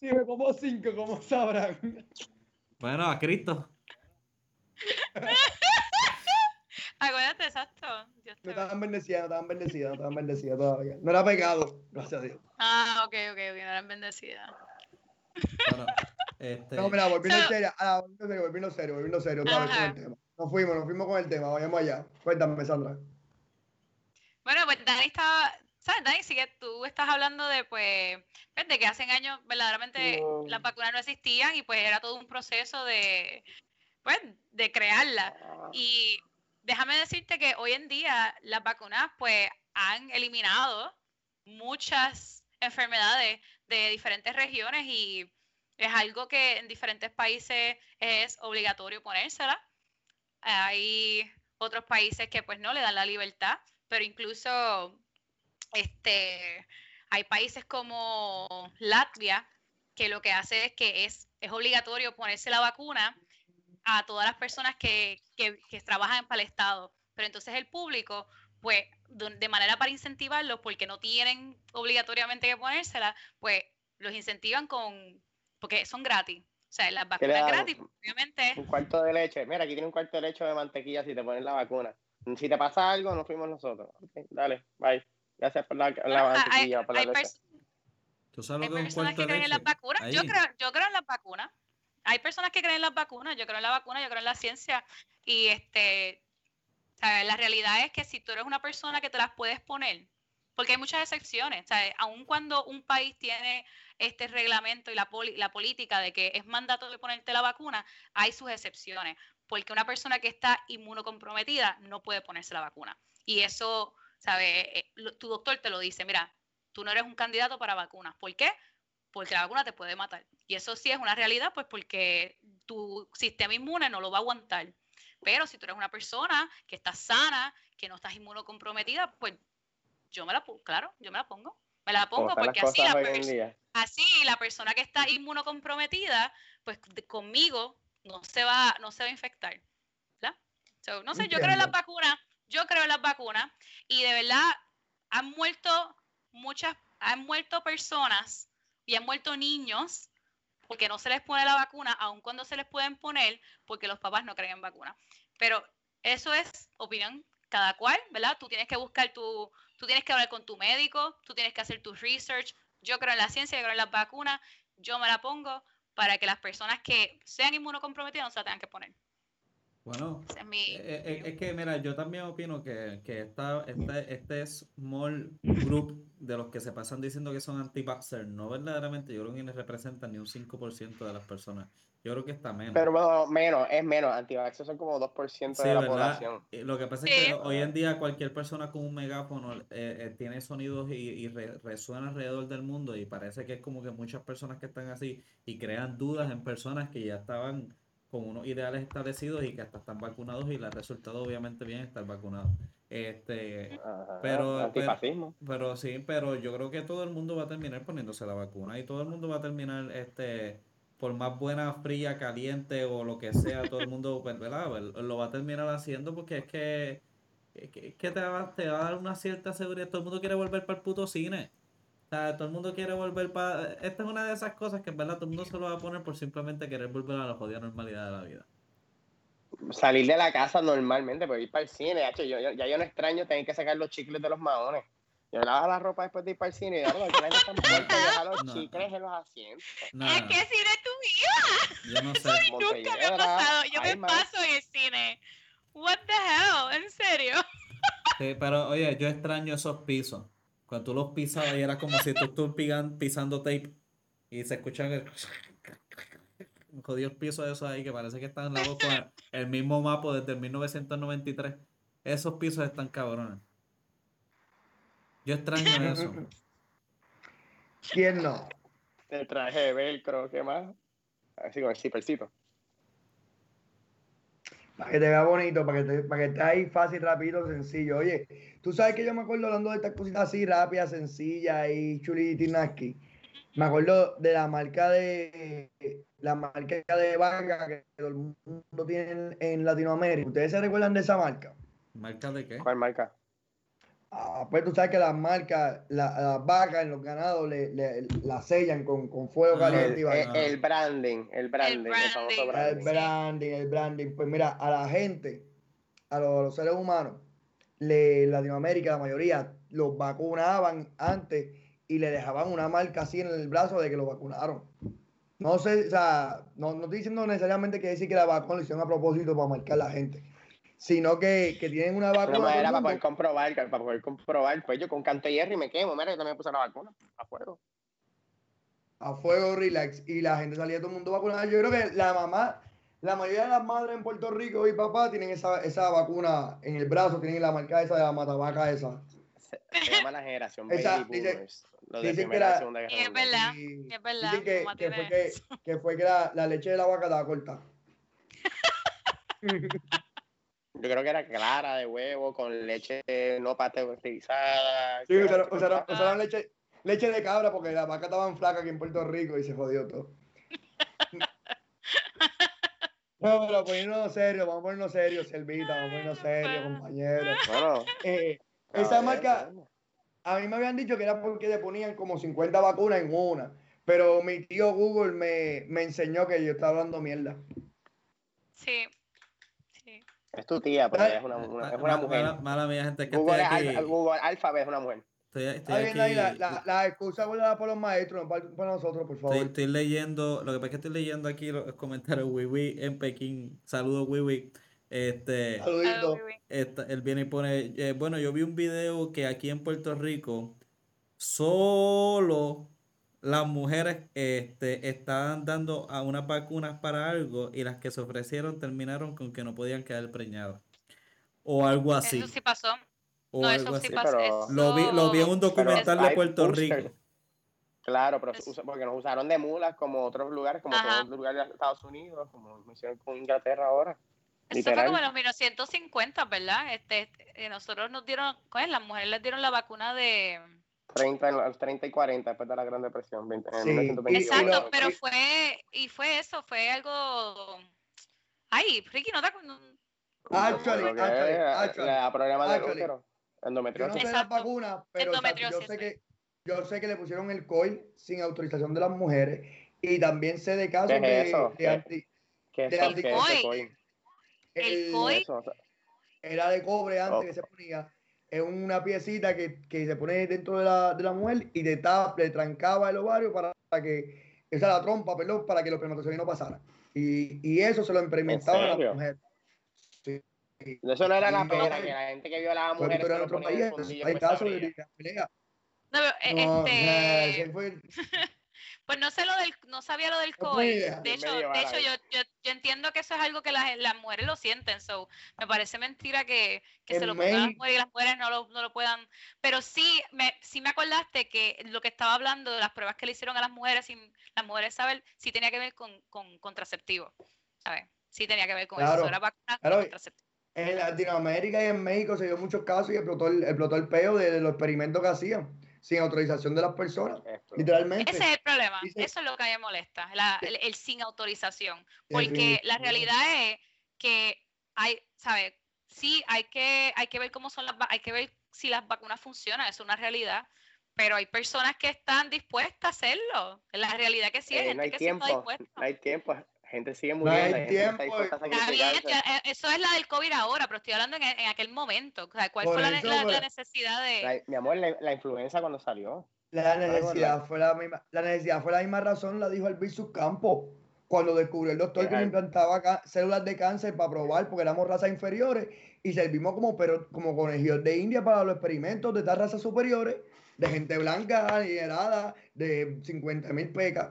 si me como cinco, ¿cómo sabrán? Bueno, a Cristo. acuérdate, exacto. Dios te No estaban bendecidas, no estaban bendecidas, no estaban bendecidas todavía. No era pecado, gracias a Dios. Ah, ok, ok, ok, no eran bendecidas. Bueno, este, No, mira, volviendo So- serio, ah, volviendo serio, volviendo serio, volviendo serio, otra vez con el tema. Nos fuimos, nos fuimos con el tema, vayamos allá. Cuéntame, Sandra. Bueno, pues Dani estaba, ¿sabes, Dani? Sí que tú estás hablando de, pues, pues, de que hace años verdaderamente No. las vacunas no existían y pues era todo un proceso de, pues, de crearlas. Ah, Y déjame decirte que hoy en día las vacunas pues han eliminado muchas enfermedades de diferentes regiones y es algo que en diferentes países es obligatorio ponérsela. Hay otros países que pues no le dan la libertad, pero incluso este hay países como Latvia que lo que hace es que es, es obligatorio ponerse la vacuna a todas las personas que, que, que trabajan para el Estado. Pero entonces el público, pues, de, manera para incentivarlos, porque no tienen obligatoriamente que ponérsela, pues los incentivan con, porque son gratis. O sea, las ¿Qué le vacunas gratis, obviamente. Un cuarto de leche. Mira, aquí tiene un cuarto de leche de mantequilla si te pones la vacuna. Si te pasa algo, nos fuimos nosotros. Ok, dale, bye. Gracias por la, la Bueno, hay, mantequilla, por la hay leche. pers- ¿Tú sabes hay personas que creen en las vacunas. Yo creo, yo creo en las vacunas. Hay personas que creen en las vacunas. Yo creo en la vacuna, yo creo en la ciencia. Y este, ¿sabes? La realidad es que si tú eres una persona que te las puedes poner, porque hay muchas excepciones, ¿sabes? Aun cuando un país tiene este reglamento y la, poli- la política de que es mandato de ponerte la vacuna, hay sus excepciones, porque una persona que está inmunocomprometida no puede ponerse la vacuna. Y eso, ¿sabes? Eh, Tu doctor te lo dice, mira, tú no eres un candidato para vacunas. ¿Por qué? Porque la vacuna te puede matar. Y eso sí es una realidad, pues porque tu sistema inmune no lo va a aguantar. Pero si tú eres una persona que está sana, que no estás inmunocomprometida, pues yo me la pongo, claro, yo me la pongo. Me la pongo porque así la, así la persona que está inmunocomprometida, pues de- conmigo no se va, no se va a infectar. ¿verdad? So, no sé, yo creo en las vacunas, yo creo en las vacunas, y de verdad han muerto muchas, han muerto personas y han muerto niños porque no se les pone la vacuna, aun cuando se les pueden poner, porque los papás no creen en vacunas. Pero eso es opinión cada cual, ¿verdad? Tú tienes que buscar tu, tú tienes que hablar con tu médico, tú tienes que hacer tu research. Yo creo en la ciencia, yo creo en las vacunas, yo me la pongo para que las personas que sean inmunocomprometidas no se la tengan que poner. Bueno, es mi... Eh, eh, es que, mira, yo también opino que, que esta, este, este small group de los que se pasan diciendo que son anti-vaxxers, no verdaderamente, yo creo que ni representan ni un 5% de las personas. Yo creo que está menos. Pero bueno, menos, es menos. Antivaxxers son como 2% Sí, de la ¿verdad? población. Eh, Lo que pasa es Sí. que hoy en día cualquier persona con un megáfono eh, eh, tiene sonidos y, y re- resuena alrededor del mundo y parece que es como que muchas personas que están así y crean dudas en personas que ya estaban con unos ideales establecidos y que hasta están vacunados y les ha resultado obviamente bien estar vacunados. Este, Ajá, Pero- Antifascismo. pero sí, pero yo creo que todo el mundo va a terminar poniéndose la vacuna y todo el mundo va a terminar, este, por más buena, fría, caliente o lo que sea, todo el mundo, pues, ¿verdad? Lo va a terminar haciendo porque es que, es que, es que te, va, te va a dar una cierta seguridad. Todo el mundo quiere volver para el puto cine. O sea, todo el mundo quiere volver para... Esta es una de esas cosas que en verdad todo el mundo se lo va a poner por simplemente querer volver a la jodida normalidad de la vida. Salir de la casa normalmente, pues ir para el cine. hacho, yo, yo- ya yo no extraño tener que sacar los chicles de los maones. Yo lavo la ropa después de ir para el cine y claro, que la gente está muerta y deja los No. chicles en los asientos. No, Es que cine tu vida. yo no sé. Nunca me ha pasado. Yo me hay más. paso en el cine. What the hell? ¿En serio? Sí, pero oye, yo extraño esos pisos. Cuando tú los pisabas y era como si tú estuvieras pisando tape y se escuchan el jodidos pisos de esos ahí que parece que están en la con el, mismo mapa desde el 1993. Esos pisos están cabrones. Yo extraño eso. ¿Quién no? El traje de velcro, ¿qué más? Así con el zippercito. Para que te vea bonito, para que, te, para que esté ahí fácil, rápido, sencillo. Oye, tú sabes que yo me acuerdo hablando de estas cositas así rápidas, sencillas y chulitinaski. Me acuerdo de la marca de la marca de vaca que todo el mundo tiene en, en Latinoamérica. ¿Ustedes se recuerdan de esa marca? ¿Marca de qué? ¿Cuál marca? Ah, pues tú sabes que las marcas, la- las vacas en los ganados le, le- la sellan con, con fuego caliente El, vaina. el- el branding, el branding, el, famoso branding. El branding. branding, el branding. Pues mira, a la gente, a los, a los seres humanos, le, Latinoamérica, la mayoría, los vacunaban antes y le dejaban una marca así en el brazo de que lo vacunaron. No sé, o sea, no, no estoy diciendo necesariamente que decir que la vacuna lo hicieron a propósito para marcar a la gente, sino que, que tienen una vacuna. Una manera para poder comprobar, para poder comprobar. Pues yo con canto Jerry me quemo, mira, yo también me puse la vacuna a fuego. a fuego, relax, y la gente salía todo el mundo vacunada. Yo creo que la mamá, la mayoría de las madres en Puerto Rico y papá tienen esa, esa vacuna en el brazo, tienen la marca esa de la matabaca esa. Se, se llama la generación Esa- Baby dice-. Los de dicen que Primera y la- Segunda Guerra Y es verdad. Y Es verdad, dicen que, fue que, que fue que la, la leche de la vaca estaba corta. Yo creo que era clara de huevo con leche no pasteurizada. Sí, usaron, usaron- usaron leche, leche de cabra porque las vacas estaban flacas aquí en Puerto Rico y se jodió todo. No, pero poniéndonos serio, vamos a ponernos serios, Selvita, vamos a ponernos serios, compañeros. Bueno, Eh, esa marca, a mí me habían dicho que era porque le ponían como 50 vacunas en una, pero mi tío Google me, me enseñó que yo estaba hablando mierda. Sí. Es tu tía, ella es una, es una mujer. Mala, mala mía, gente, que Google, estoy aquí. al- Google Alphabet es una mujer. Estoy, estoy ahí, la, la, la excusa guardada por los maestros, no para, para nosotros, por favor. Estoy, estoy leyendo, lo que pasa es que estoy leyendo aquí los comentarios Wiwi en Pekín. Saludos Wiwi. Este, Saludito. Esta- él viene y pone, eh, bueno, yo vi un video que aquí en Puerto Rico solo las mujeres este, estaban dando a unas vacunas para algo y las que se ofrecieron terminaron con que no podían quedar preñadas. O algo así. Eso sí pasó. O No, algo eso sí así. pasó. pero- eso- Lo vi, lo vi en un documental de Puerto. Rico. Claro, pero Es- porque nos usaron de mulas como otros lugares, como los lugares de Estados Unidos, como lo hicieron con Inglaterra ahora. Eso fue como en los 1950, ¿verdad? Este, eh, nosotros nos dieron, ¿cuál es? Las mujeres les dieron la vacuna de... 30, en los 30 y 40 después de la Gran Depresión. 20, en Sí, 1920. y- y Exacto, pero fue, y fue eso, fue algo... Ay, Ricky, ¿no te Actually, actually, actually, le da problemas del útero. Yo no Endometriosis. sé las vacunas, pero o sea, yo Endometriosis, sé sí. que yo sé que le pusieron el COI sin autorización de las mujeres y también sé de casos ¿Qué es de, eso? de. El el- COI. Era de cobre antes Oh. que se ponía es una piecita que, que se pone dentro de la, de la mujer y te tapa, le trancaba el ovario para que esa la trompa, perdón, para que los espermatozoides no pasaran. Y, y eso se lo implementaban a serio? mujeres. Sí. Eso no era la pera, que la gente que violaba a mujeres ponía en país, el fundillo hay pues, casos de pelea. No, pero, eh, No, este, fue- pues no sé lo del, no sabía lo del No fue- De hecho, de hecho yo, yo, yo entiendo que eso es algo que las, las mujeres lo sienten, so me parece mentira que, que se lo pongan a las mujeres y las mujeres no lo, no lo puedan. Pero sí me, sí me acordaste que lo que estaba hablando de las pruebas que le hicieron a las mujeres sin las mujeres saber, sí tenía que ver con, con contraceptivo, ¿sabes? Sí tenía que ver con Claro, eso, era vacuna claro. contraceptivo. En Latinoamérica y en México se dio muchos casos y explotó el, explotó el peo de los experimentos que hacían sin autorización de las personas. Literalmente. Ese es el problema, Dice- eso es lo que a mí me molesta, la- el, el sin autorización. Porque la realidad es que hay, ¿sabes? Sí, hay que, hay que ver cómo son las, hay que ver si las vacunas funcionan, es una realidad. Pero hay personas que están dispuestas a hacerlo. La realidad que sí hay Eh, gente no hay que sí está tiempo, dispuesta. no hay tiempo. Gente sigue muriendo. hay tiempo, Está bien, eh, eso es la del COVID ahora, pero estoy hablando en, en aquel momento. O sea, ¿Cuál Por fue la, eso, la- la necesidad de...? La- mi amor, la, la influenza cuando salió. La necesidad fue la misma, la necesidad fue la misma razón, la dijo Albizu Campos, cuando descubrió el doctor que le implantaba células de cáncer para probar, porque éramos razas inferiores, y servimos como, pero, como conejillos de India para los experimentos de estas razas superiores, de gente blanca, adinerada, de 50 mil pecas.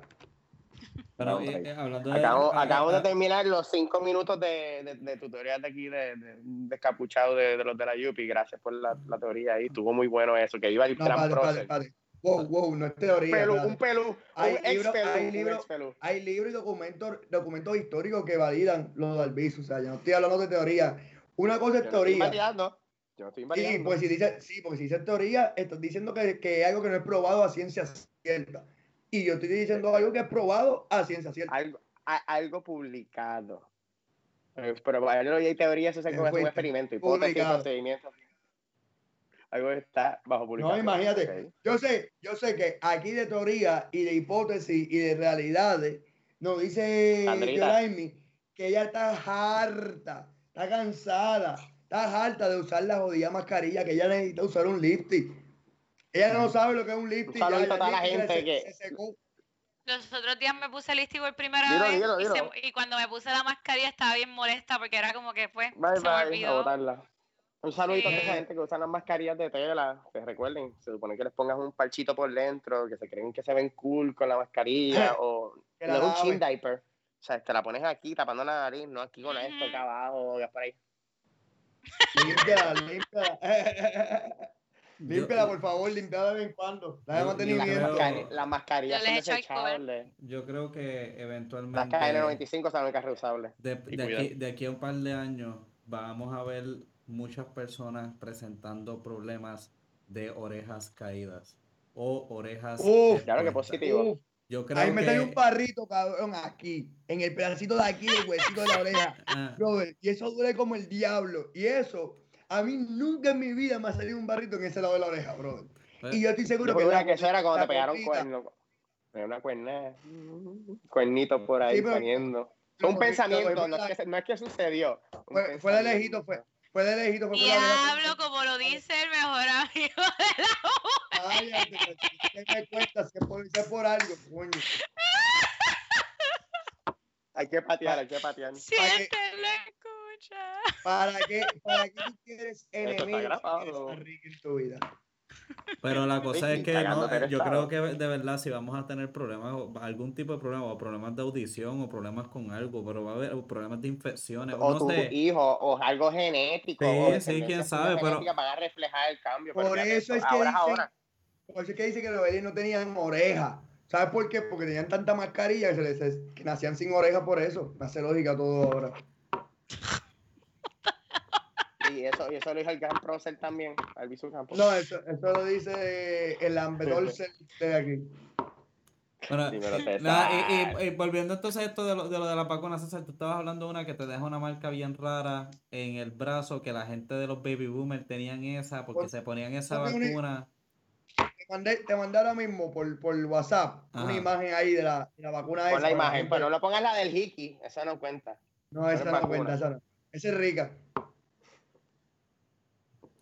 Pero No, eh, eh, hablando de. Ah, ah, de terminar los cinco minutos de, de, de tutorial de aquí de, de, descapuchado de, de los de la Yupi. Gracias por la, la teoría ahí. Estuvo muy bueno eso. Que iba el No, gran padre, prócer. padre, padre. Wow, wow, no es teoría. Pelú, un pelú, Hay un ex pelú, hay libro- ex. Hay libros y documentos, documentos históricos que validan lo de Albizu, o sea, yo no estoy hablando de teoría. Una cosa Yo es no estoy teoría. Yo no estoy Sí, invaliando. pues si dice, sí, porque si dice teoría, estás diciendo que, que es algo que no es probado a ciencia cierta. Y yo estoy diciendo algo que es probado a ciencia cierta. algo, a- algo publicado. Eh, Pero hay teoría, eso puede hacer un experimento, hipótesis, procedimientos. Algo está bajo publicación. No, imagínate. Yo sé, yo sé que aquí de teoría y de hipótesis y de realidades nos dice. Yoraimi que ella está harta, está cansada, está harta de usar la jodida mascarilla, que ella necesita usar un lifting. Ella no sabe lo que es un lifting. saludito ya, a toda la gente se- que- se secó. Los otros días me puse listi por primera Dilo, vez dilo, y, se- dilo. y cuando me puse la mascarilla estaba bien molesta porque era como que pues Bye, se me bye, a olvidó. Un saludito a Sí. esa gente que usan las mascarillas de tela. Que recuerden, se supone que les pongas un parchito por dentro, que se creen que se ven cool con la mascarilla, o no la es un chin diaper. O sea, te la pones aquí tapando la nariz, no aquí con esto, acá abajo, ya por ahí. Límpiala, límpiala. Límpiala, por favor, límpiala de vez en cuando. Dale Yo- yo Las, creo- mascari- las mascarillas Yo son desechables. Yo creo que Las eventualmente KN95 son únicas reusables. de, de aquí, de aquí a un par de años vamos a ver muchas personas presentando problemas de orejas caídas o orejas Uf, Claro que positivo. Uf, Yo creo ahí me salió un que parrito, cabrón, aquí. En el pedacito de aquí, el huesito de la oreja. ah, Brother, y eso duele como el diablo. Y eso, a mí nunca en mi vida me ha salido un barrito en ese lado de la oreja, brother. pues, Y yo estoy seguro Yo que, la- que eso era cuando te pegaron. Era una cuerna. Cuernito por ahí Sí, pero- pero un pensamiento, no es, que, no es que sucedió. Fue, fue de lejito, fue. Fue de lejito, fue oreja. Diablo, como lo dice el mejor amigo de la Cállate, que- que me cuesta, si es por, algo, coño. Hay que patear, hay que patear. Siente la escucha. ¿Para qué, ¿Para qué tú quieres enemigos en tu vida? Pero la cosa es que no, el yo creo que de verdad si vamos a tener problemas, o algún tipo de problema, o problemas de audición, o problemas con algo, pero va a haber problemas de infecciones, o no tu sé. hijo, o algo genético. Sí, o sí, quién sabe, pero- Van a reflejar el cambio. Por eso es que ahora, dicen- ahora. Por eso es que dice que los Belén no tenían oreja. ¿Sabes por qué? Porque tenían tanta mascarilla que, se les, que nacían sin oreja por eso. Me hace lógica todo ahora. Y eso, y eso lo dijo el gran prócer también, Albizu Campos. No, eso, eso lo dice el Ambedolcer de aquí. Bueno, nada, y, y- y volviendo entonces a esto de lo, de lo de la vacuna, César, tú estabas hablando de una que te deja una marca bien rara en el brazo, que la gente de los baby boomers tenían esa, porque se ponían esa vacuna. Te mandé, te mandé ahora mismo por, por WhatsApp Ajá. una imagen ahí de la, de la vacuna Pon esa. la imagen, pero no lo pongas la del Hiki, eso no cuenta. No, esa no cuenta, esa no. Esa es rica.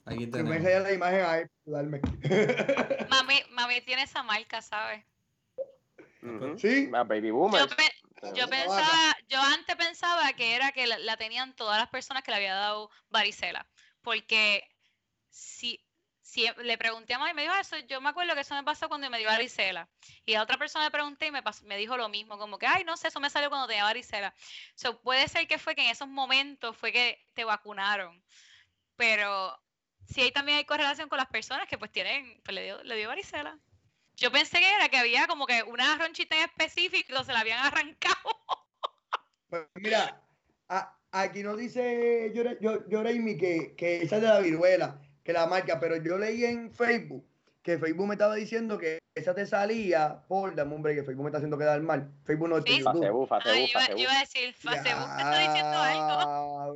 Aquí me tenemos. enseña la imagen ahí ayudarme. Mami, mami tiene esa marca, ¿sabes? ¿Sí? Ah, Baby Yo, pe- yo pensaba, yo antes pensaba que era que la, la tenían todas las personas que le había dado varicela. Porque si, si le pregunté a mami, me dijo "Ah, eso, yo me acuerdo que eso me pasó cuando me dio varicela. Y a otra persona le pregunté y me, pas- me dijo lo mismo, como que, ay, no sé, eso me salió cuando tenía varicela. So, puede ser que fue que en esos momentos fue que te vacunaron. Pero sí hay también hay correlación con las personas que pues tienen, pues le dio, le dio varicela. Yo pensé que era que había como que una ronchita en específico, se la habían arrancado. Pues mira, a- aquí nos dice Yore- Yo- Yoreimi que, que esa es de la viruela, que la marca, pero yo leí en Facebook que Facebook me estaba diciendo que esa te salía por, dame hombre, que Facebook me está haciendo quedar mal. Facebook no es Sí. Fase bu, fase yo, iba- yo bu. iba a decir, Facebook me está diciendo algo.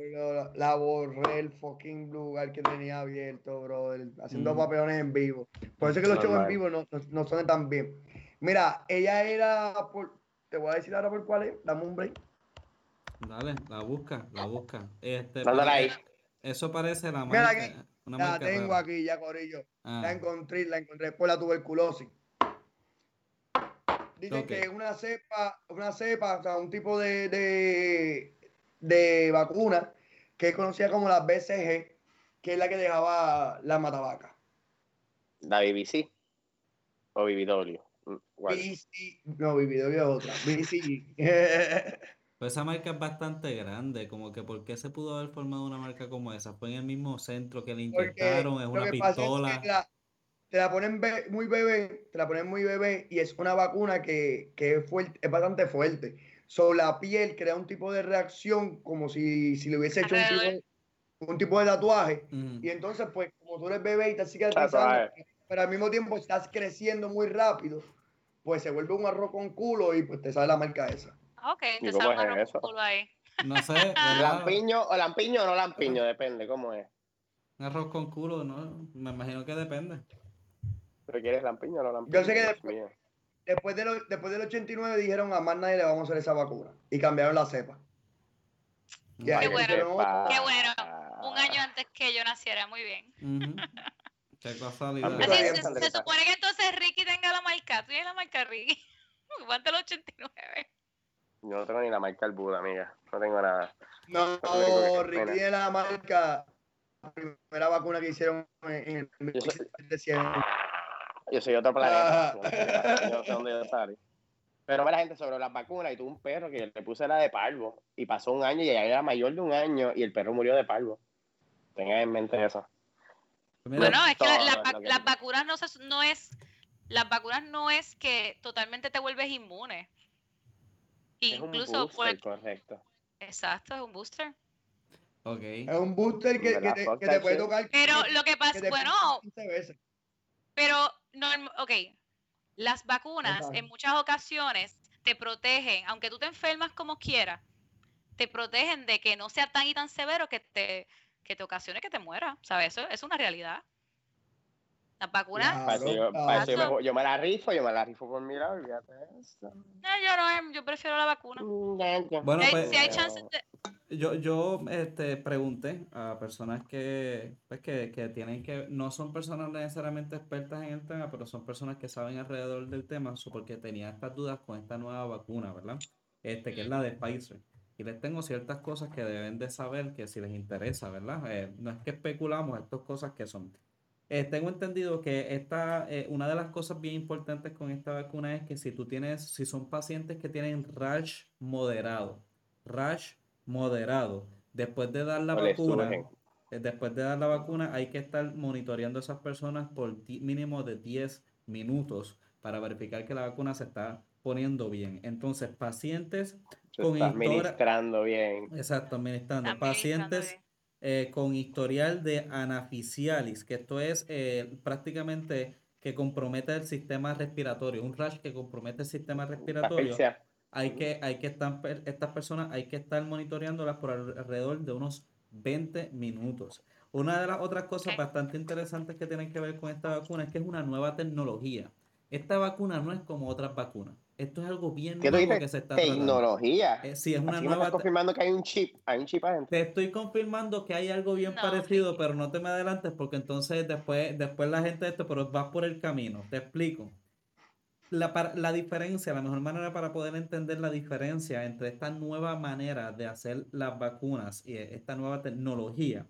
La borré el fucking lugar que tenía abierto, brother. Haciendo Mm. papelones en vivo. Por eso es que los shows en Normal. vivo no, no, no suenan tan bien. Mira, ella era por. Te voy a decir ahora por cuál es. Dame un break. Dale, la busca, la busca. Este, ahí. Eso parece la Mira marca. Una La marca tengo rara. aquí ya, Corillo. Ah, La encontré, la encontré por la tuberculosis. Dicen Ok. que una cepa, una cepa, o sea, un tipo de, de, de vacuna que es conocida como la BCG, que es la que dejaba la matavaca. La BBC. O BBW. Mm, ¿cuál? BC, no, Vividor es otra. BCG. Pues esa marca es bastante grande, como que ¿por qué se pudo haber formado una marca como esa? Fue en el mismo centro que le Porque inyectaron, es una es pistola. que la- te la ponen be- muy bebé, te la ponen muy bebé y es una vacuna que, que es, fuerte, es bastante fuerte. So, la piel crea un tipo de reacción como si, si le hubiese hecho un tipo, de, un tipo de tatuaje. Ujú. Y entonces, pues, como tú eres bebé y estás cicatrizando, Tatuaje. pero al mismo tiempo estás creciendo muy rápido, pues se vuelve un arroz con culo y pues te sale la marca esa. Ok, ¿Y te sale un arroz con culo ahí. No sé. ¿Lampiño o lampiño o no lampiño? Depende, ¿cómo es? Un arroz con culo, ¿no? Me imagino que depende. ¿Pero quieres lampiño o no lampiño? Yo sé que Dios después- de lo- después del 89 dijeron a más nadie le vamos a hacer esa vacuna y cambiaron la cepa. Qué bueno. dijeron, "Oh, Qué bueno. Un año antes que yo naciera, muy bien. Qué casualidad. Así se, supone que entonces Ricky tenga la marca. ¿Tú tienes la marca, Ricky? Aguanta el 89. Yo no tengo ni la marca del Buda, amiga. No tengo nada. No, que- Ricky tiene la marca, la primera vacuna que hicieron en el Yo soy- 1700. Yo soy otro planeta. Ah. Yo no sé- yo no sé dónde yo salí. Pero la gente sobre las vacunas y tuve un perro que le puse la de parvo y pasó un año y ya era mayor de un año y el perro murió de parvo. Tengan en mente eso. Mira, Bueno, es que la- la las vacunas no, se- no es las vacunas no es que totalmente te vuelves inmune. Es un Incluso booster, por- correcto. exacto, es un booster. ok. Es un booster que, que te, que te puede tocar. Pero que- lo que que pasa, te bueno, pica 15 veces. Pero norm- ok, las vacunas en muchas ocasiones te protegen, aunque tú te enfermas como quieras, te protegen de que no sea tan y tan severo que te, que te ocasione que te mueras, ¿sabes? Eso es una realidad. Vacunas, Claro, Para eso yo, claro. para eso yo me, Exacto. yo me la rifo, yo me la rifo por mi lado, olvídate de eso. no, yo no, em, yo prefiero la vacuna. Mm. Bueno, Si hay- pues, si hay eh, chances de- Yo, yo este, pregunté a personas que, pues, que, que tienen que, no son personas necesariamente expertas en el tema, pero son personas que saben alrededor del tema, porque tenía estas dudas con esta nueva vacuna, ¿verdad? Este, que es la de Pfizer. Y les tengo ciertas cosas que deben de saber que si les interesa, ¿verdad? Eh, no es que especulamos, estas cosas que son. Eh, tengo entendido que esta, eh, una de las cosas bien importantes con esta vacuna es que si tú tienes, si son pacientes que tienen rash moderado, rash moderado, después de dar la vacuna, eh, después de dar la vacuna hay que estar monitoreando a esas personas por mínimo de 10 minutos para verificar que la vacuna se está poniendo bien. Entonces, pacientes con estás histora- ministrando bien. Exacto, administrando. Pacientes bien. Eh, con historial de anafisialis, que esto es eh, prácticamente que compromete el sistema respiratorio, un rash que compromete el sistema respiratorio. Hay que, hay que estar, estas personas hay que estar monitoreándolas por al- alrededor de unos 20 minutos. Una de las otras cosas bastante interesantes que tienen que ver con esta vacuna es que es una nueva tecnología. Esta vacuna no es como otras vacunas. Esto es algo bien ¿Qué tú nuevo dices? que se está tratando. Tecnología. Eh, sí, es una Así me nueva estás te- confirmando que hay un chip. Hay un chip adentro. te estoy confirmando que hay algo bien No, parecido, pero no te me adelantes porque entonces después, después la gente de esto, pero vas por el camino. Te explico. La, la diferencia, la mejor manera para poder entender la diferencia entre esta nueva manera de hacer las vacunas y esta nueva tecnología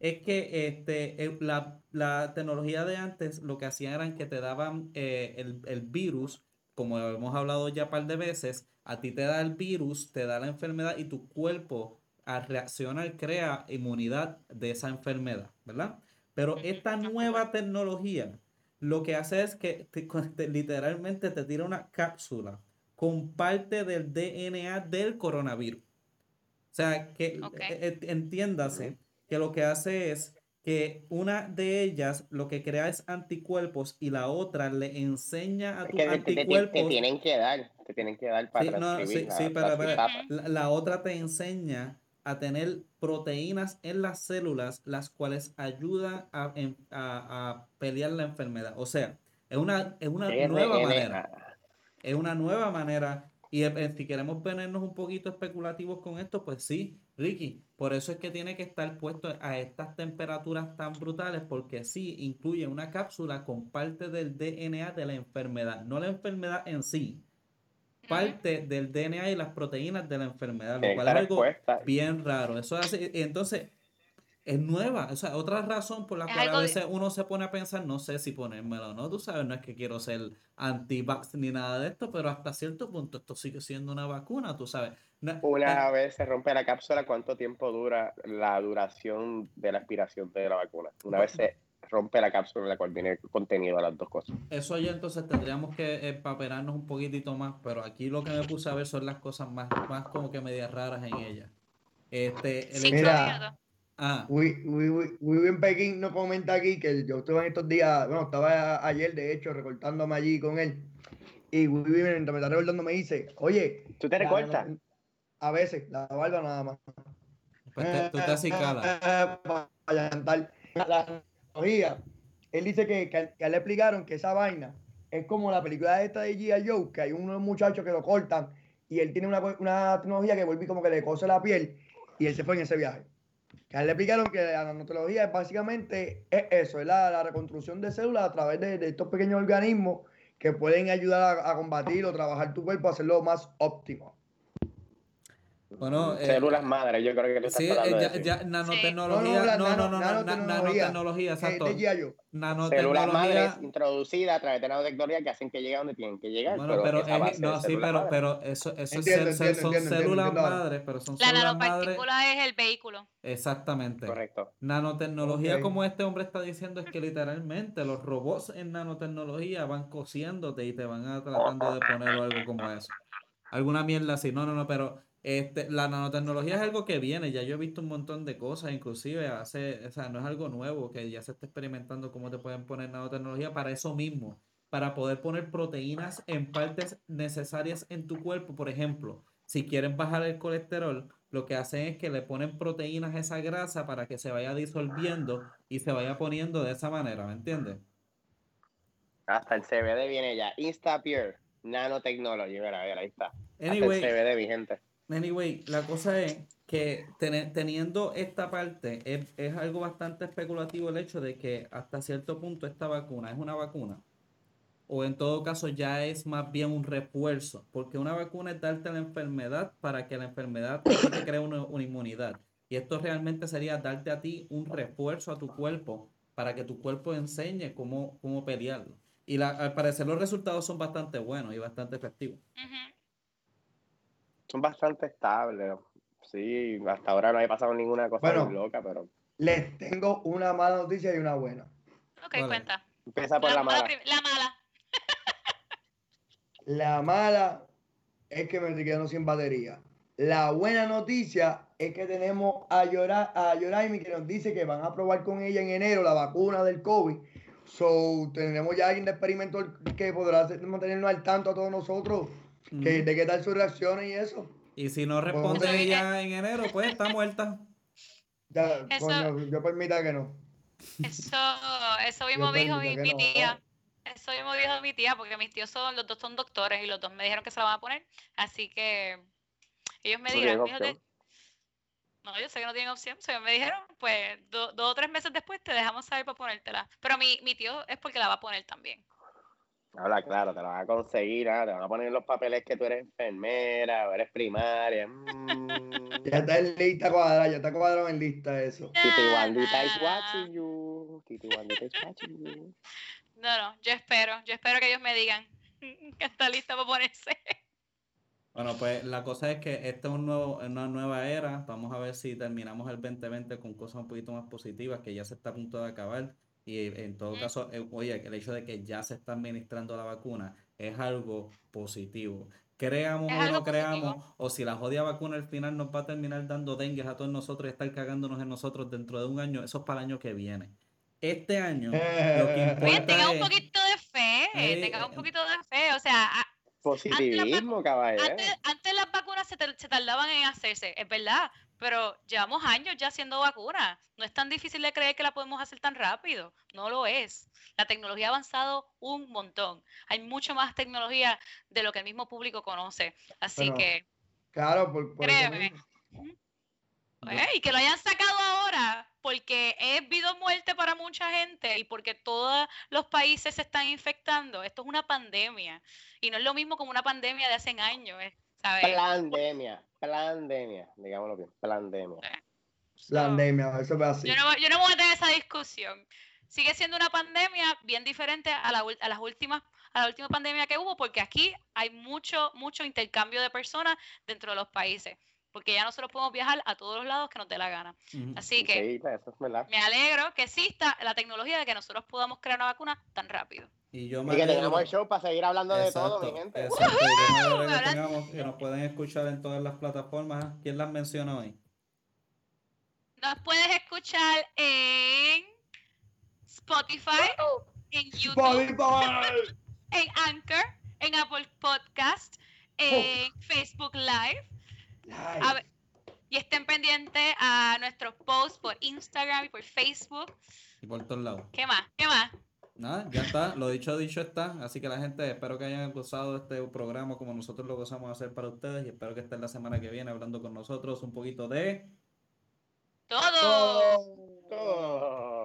es que este, la, la tecnología de antes lo que hacían eran que te daban eh, el, el virus, como hemos hablado ya un par de veces, a ti te da el virus, te da la enfermedad y tu cuerpo al reaccionar crea inmunidad de esa enfermedad, ¿verdad? Pero esta nueva tecnología lo que hace es que te- te- literalmente te tira una cápsula con parte del DNA del coronavirus. O sea, que eh, eh, entiéndase que lo que hace es que una de ellas lo que crea es anticuerpos y la otra le enseña a Es tus que te, te- te- te anticuerpos. tienen que dar. Te tienen que dar para Sí, no, sí, sí, la- otra te enseña a tener proteínas en las células, las cuales ayudan a, a- a pelear la enfermedad. O sea, es una, es una nueva manera. Es una nueva manera. Y eh, si queremos ponernos un poquito especulativos con esto, pues sí, Ricky. Por eso es que tiene que estar puesto a estas temperaturas tan brutales, porque sí incluye una cápsula con parte del DNA de la enfermedad, no la enfermedad en sí, parte del DNA y las proteínas de la enfermedad, lo que cual es algo bien raro. Eso hace, y entonces es nueva, o sea, otra razón por la Es cual a de- veces uno se pone a pensar, no sé si ponérmelo o no, tú sabes, no es que quiero ser anti-vax ni nada de esto, pero hasta cierto punto esto sigue siendo una vacuna, tú sabes. Una vez se rompe la cápsula, ¿cuánto tiempo dura la duración de la aspiración de la vacuna? Una vez se rompe la cápsula en la cual viene contenido de las dos cosas. Eso ya entonces tendríamos que empaperarnos un poquitito más, pero aquí lo que me puse a ver son las cosas más, más como que medias raras en ella. Este, el hecho- Mira. ah, Wi- William Pekín nos comenta aquí que yo estuve en estos días, bueno, estaba ayer de hecho recortándome allí con él. Y William, mientras me está recortando, me dice: Oye, ¿Tú te recortas? A veces, la barba nada más. pues te- tú te cantar. La tecnología. Él dice que, que, a- que a le explicaron que esa vaina es como la película esta de G.I. Joe, que hay unos muchachos que lo cortan y él tiene una, una tecnología que vuelve como que le cose la piel y él se fue en ese viaje. Que a él le explicaron que la nanotecnología es básicamente es eso, es la, la reconstrucción de células a través de, de estos pequeños organismos que pueden ayudar a, a combatir o trabajar tu cuerpo, hacerlo más óptimo. Bueno, eh, Células madres, yo creo que estás Sí, eh, tratando de ya, decir. ya, nanotecnología, no, no, no, na- nanotecnología. Eh, exacto. Células madres introducidas a través de nanotecnología que hacen que llegue a donde tienen que llegar. bueno, pero, esa es- no, sí, células pero, pero eso, eso es Entiendo, cel- cel- entiendo, son entiendo, células madres, pero son La células madres, nanopartícula es el vehículo. exactamente. Correcto. Nanotecnología, como este hombre está diciendo, es que literalmente los robots en nanotecnología van cosiéndote y te van a tratando de poner algo como eso. Alguna mierda así. No, no, no, pero este, la nanotecnología es algo que viene. Ya yo he visto un montón de cosas, inclusive hace, o sea, no es algo nuevo que ya se está experimentando cómo te pueden poner nanotecnología para eso mismo, para poder poner proteínas en partes necesarias en tu cuerpo. Por ejemplo, si quieren bajar el colesterol, lo que hacen es que le ponen proteínas a esa grasa para que se vaya disolviendo y se vaya poniendo de esa manera, ¿me entiendes? Hasta el CBD viene ya. InstaPure, Nanotechnology. Mira, mira, ahí está. Hasta el CBD vigente. Anyway, la cosa es que teniendo esta parte, es, algo bastante especulativo el hecho de que hasta cierto punto esta vacuna es una vacuna, o en todo caso ya es más bien un refuerzo, porque una vacuna es darte la enfermedad para que la enfermedad te cree una, inmunidad. Y esto realmente sería darte a ti un refuerzo a tu cuerpo para que tu cuerpo enseñe cómo, cómo pelearlo. Y la- al parecer los resultados son bastante buenos y bastante efectivos. Ujú. Son bastante estables. Sí, hasta ahora no ha pasado ninguna cosa Bueno. muy loca, pero Les tengo una mala noticia y una buena. Ok, Vale. cuenta. empieza por la, mala. la mala. La mala es que me estoy quedando sin batería. La buena noticia es que tenemos a Yora, a Yoraimi que nos dice que van a probar con ella en enero la vacuna del COVID. So, tendremos ya alguien de experimento que podrá mantenernos al tanto a todos nosotros que, de qué tal sus reacciones y eso. Y si no responde Eso es- ella en enero, pues está muerta. Ya, Eso- coño, yo permita que no. Eso, eso mismo Yo dijo mi, mi no. tía. Eso mismo dijo mi tía, porque mis tíos son, los dos son doctores y los dos me dijeron que se la van a poner. Así que ellos me opción. no, yo sé que no tienen opción, ellos me dijeron, pues do- dos o tres meses después te dejamos saber para ponértela. Pero mi, mi tío es porque la va a poner también. Habla claro, te lo van a conseguir, ah, te van a poner en los papeles que tú eres enfermera o eres primaria. mm. Ya está en lista cuadrada, ya está cuadrado en lista eso. Titi Wandita is watching you. Titi Wandita is watching you. No, no, yo espero, yo espero que ellos me digan que está lista para ponerse. Bueno, pues la cosa es que esta es un nuevo, una nueva era. Vamos a ver si terminamos el 2020 con cosas un poquito más positivas, que ya se está a punto de acabar. Y en todo caso, eh, oye, el hecho de que ya se está administrando la vacuna es algo positivo. Creamos o no creamos, positivo. o si la jodida vacuna al final nos va a terminar dando dengues a todos nosotros y estar cagándonos en nosotros dentro de un año, eso es para el año que viene. Este año, lo que Oye, importa tenga un poquito de fe, Eh, tenga un eh, poquito de fe. O sea, a- Positivismo, caballero. antes, antes las vacunas se tardaban en hacerse, es verdad, pero llevamos años ya haciendo vacunas. No es tan difícil de creer que la podemos hacer tan rápido, no lo es. La tecnología ha avanzado un montón. Hay mucho más tecnología de lo que el mismo público conoce. Así que, Claro, por, por Créeme. pues, y que lo hayan sacado ahora, porque es vida o muerte para mucha gente y porque todos los países se están infectando. Esto es una pandemia y no es lo mismo como una pandemia de hace años, ¿sabes? Pandemia, pandemia, digámoslo bien, pandemia. So, Pandemia, eso es así. Yo no, yo no voy a tener esa discusión. Sigue siendo una pandemia bien diferente a, la, ul- a las últimas a la última pandemia que hubo, porque aquí hay mucho, mucho intercambio de personas dentro de los países, porque ya nosotros podemos viajar a todos los lados que nos dé la gana. Así que Sí, es me alegro que exista la tecnología de que nosotros podamos crear una vacuna tan rápido. Y yo Y me que alegro- tengamos el show para seguir hablando de todo, mi gente. exacto, yo me que, Ahora- tengamos- que nos pueden escuchar en todas las plataformas. ¿Quién las menciona hoy? Nos puedes escuchar en Spotify, en YouTube, Spotify. en Anchor, en Apple Podcast, en Facebook Live. Ay, A ver, y estén pendientes a nuestros posts por Instagram y por Facebook. Y por todos lados. ¿Qué más? ¿Qué más? Nada, ya está, lo dicho, dicho está. Así que la gente, espero que hayan gozado este programa como nosotros lo gozamos de hacer para ustedes. Y espero que estén la semana que viene hablando con nosotros un poquito de. Todo. Todo.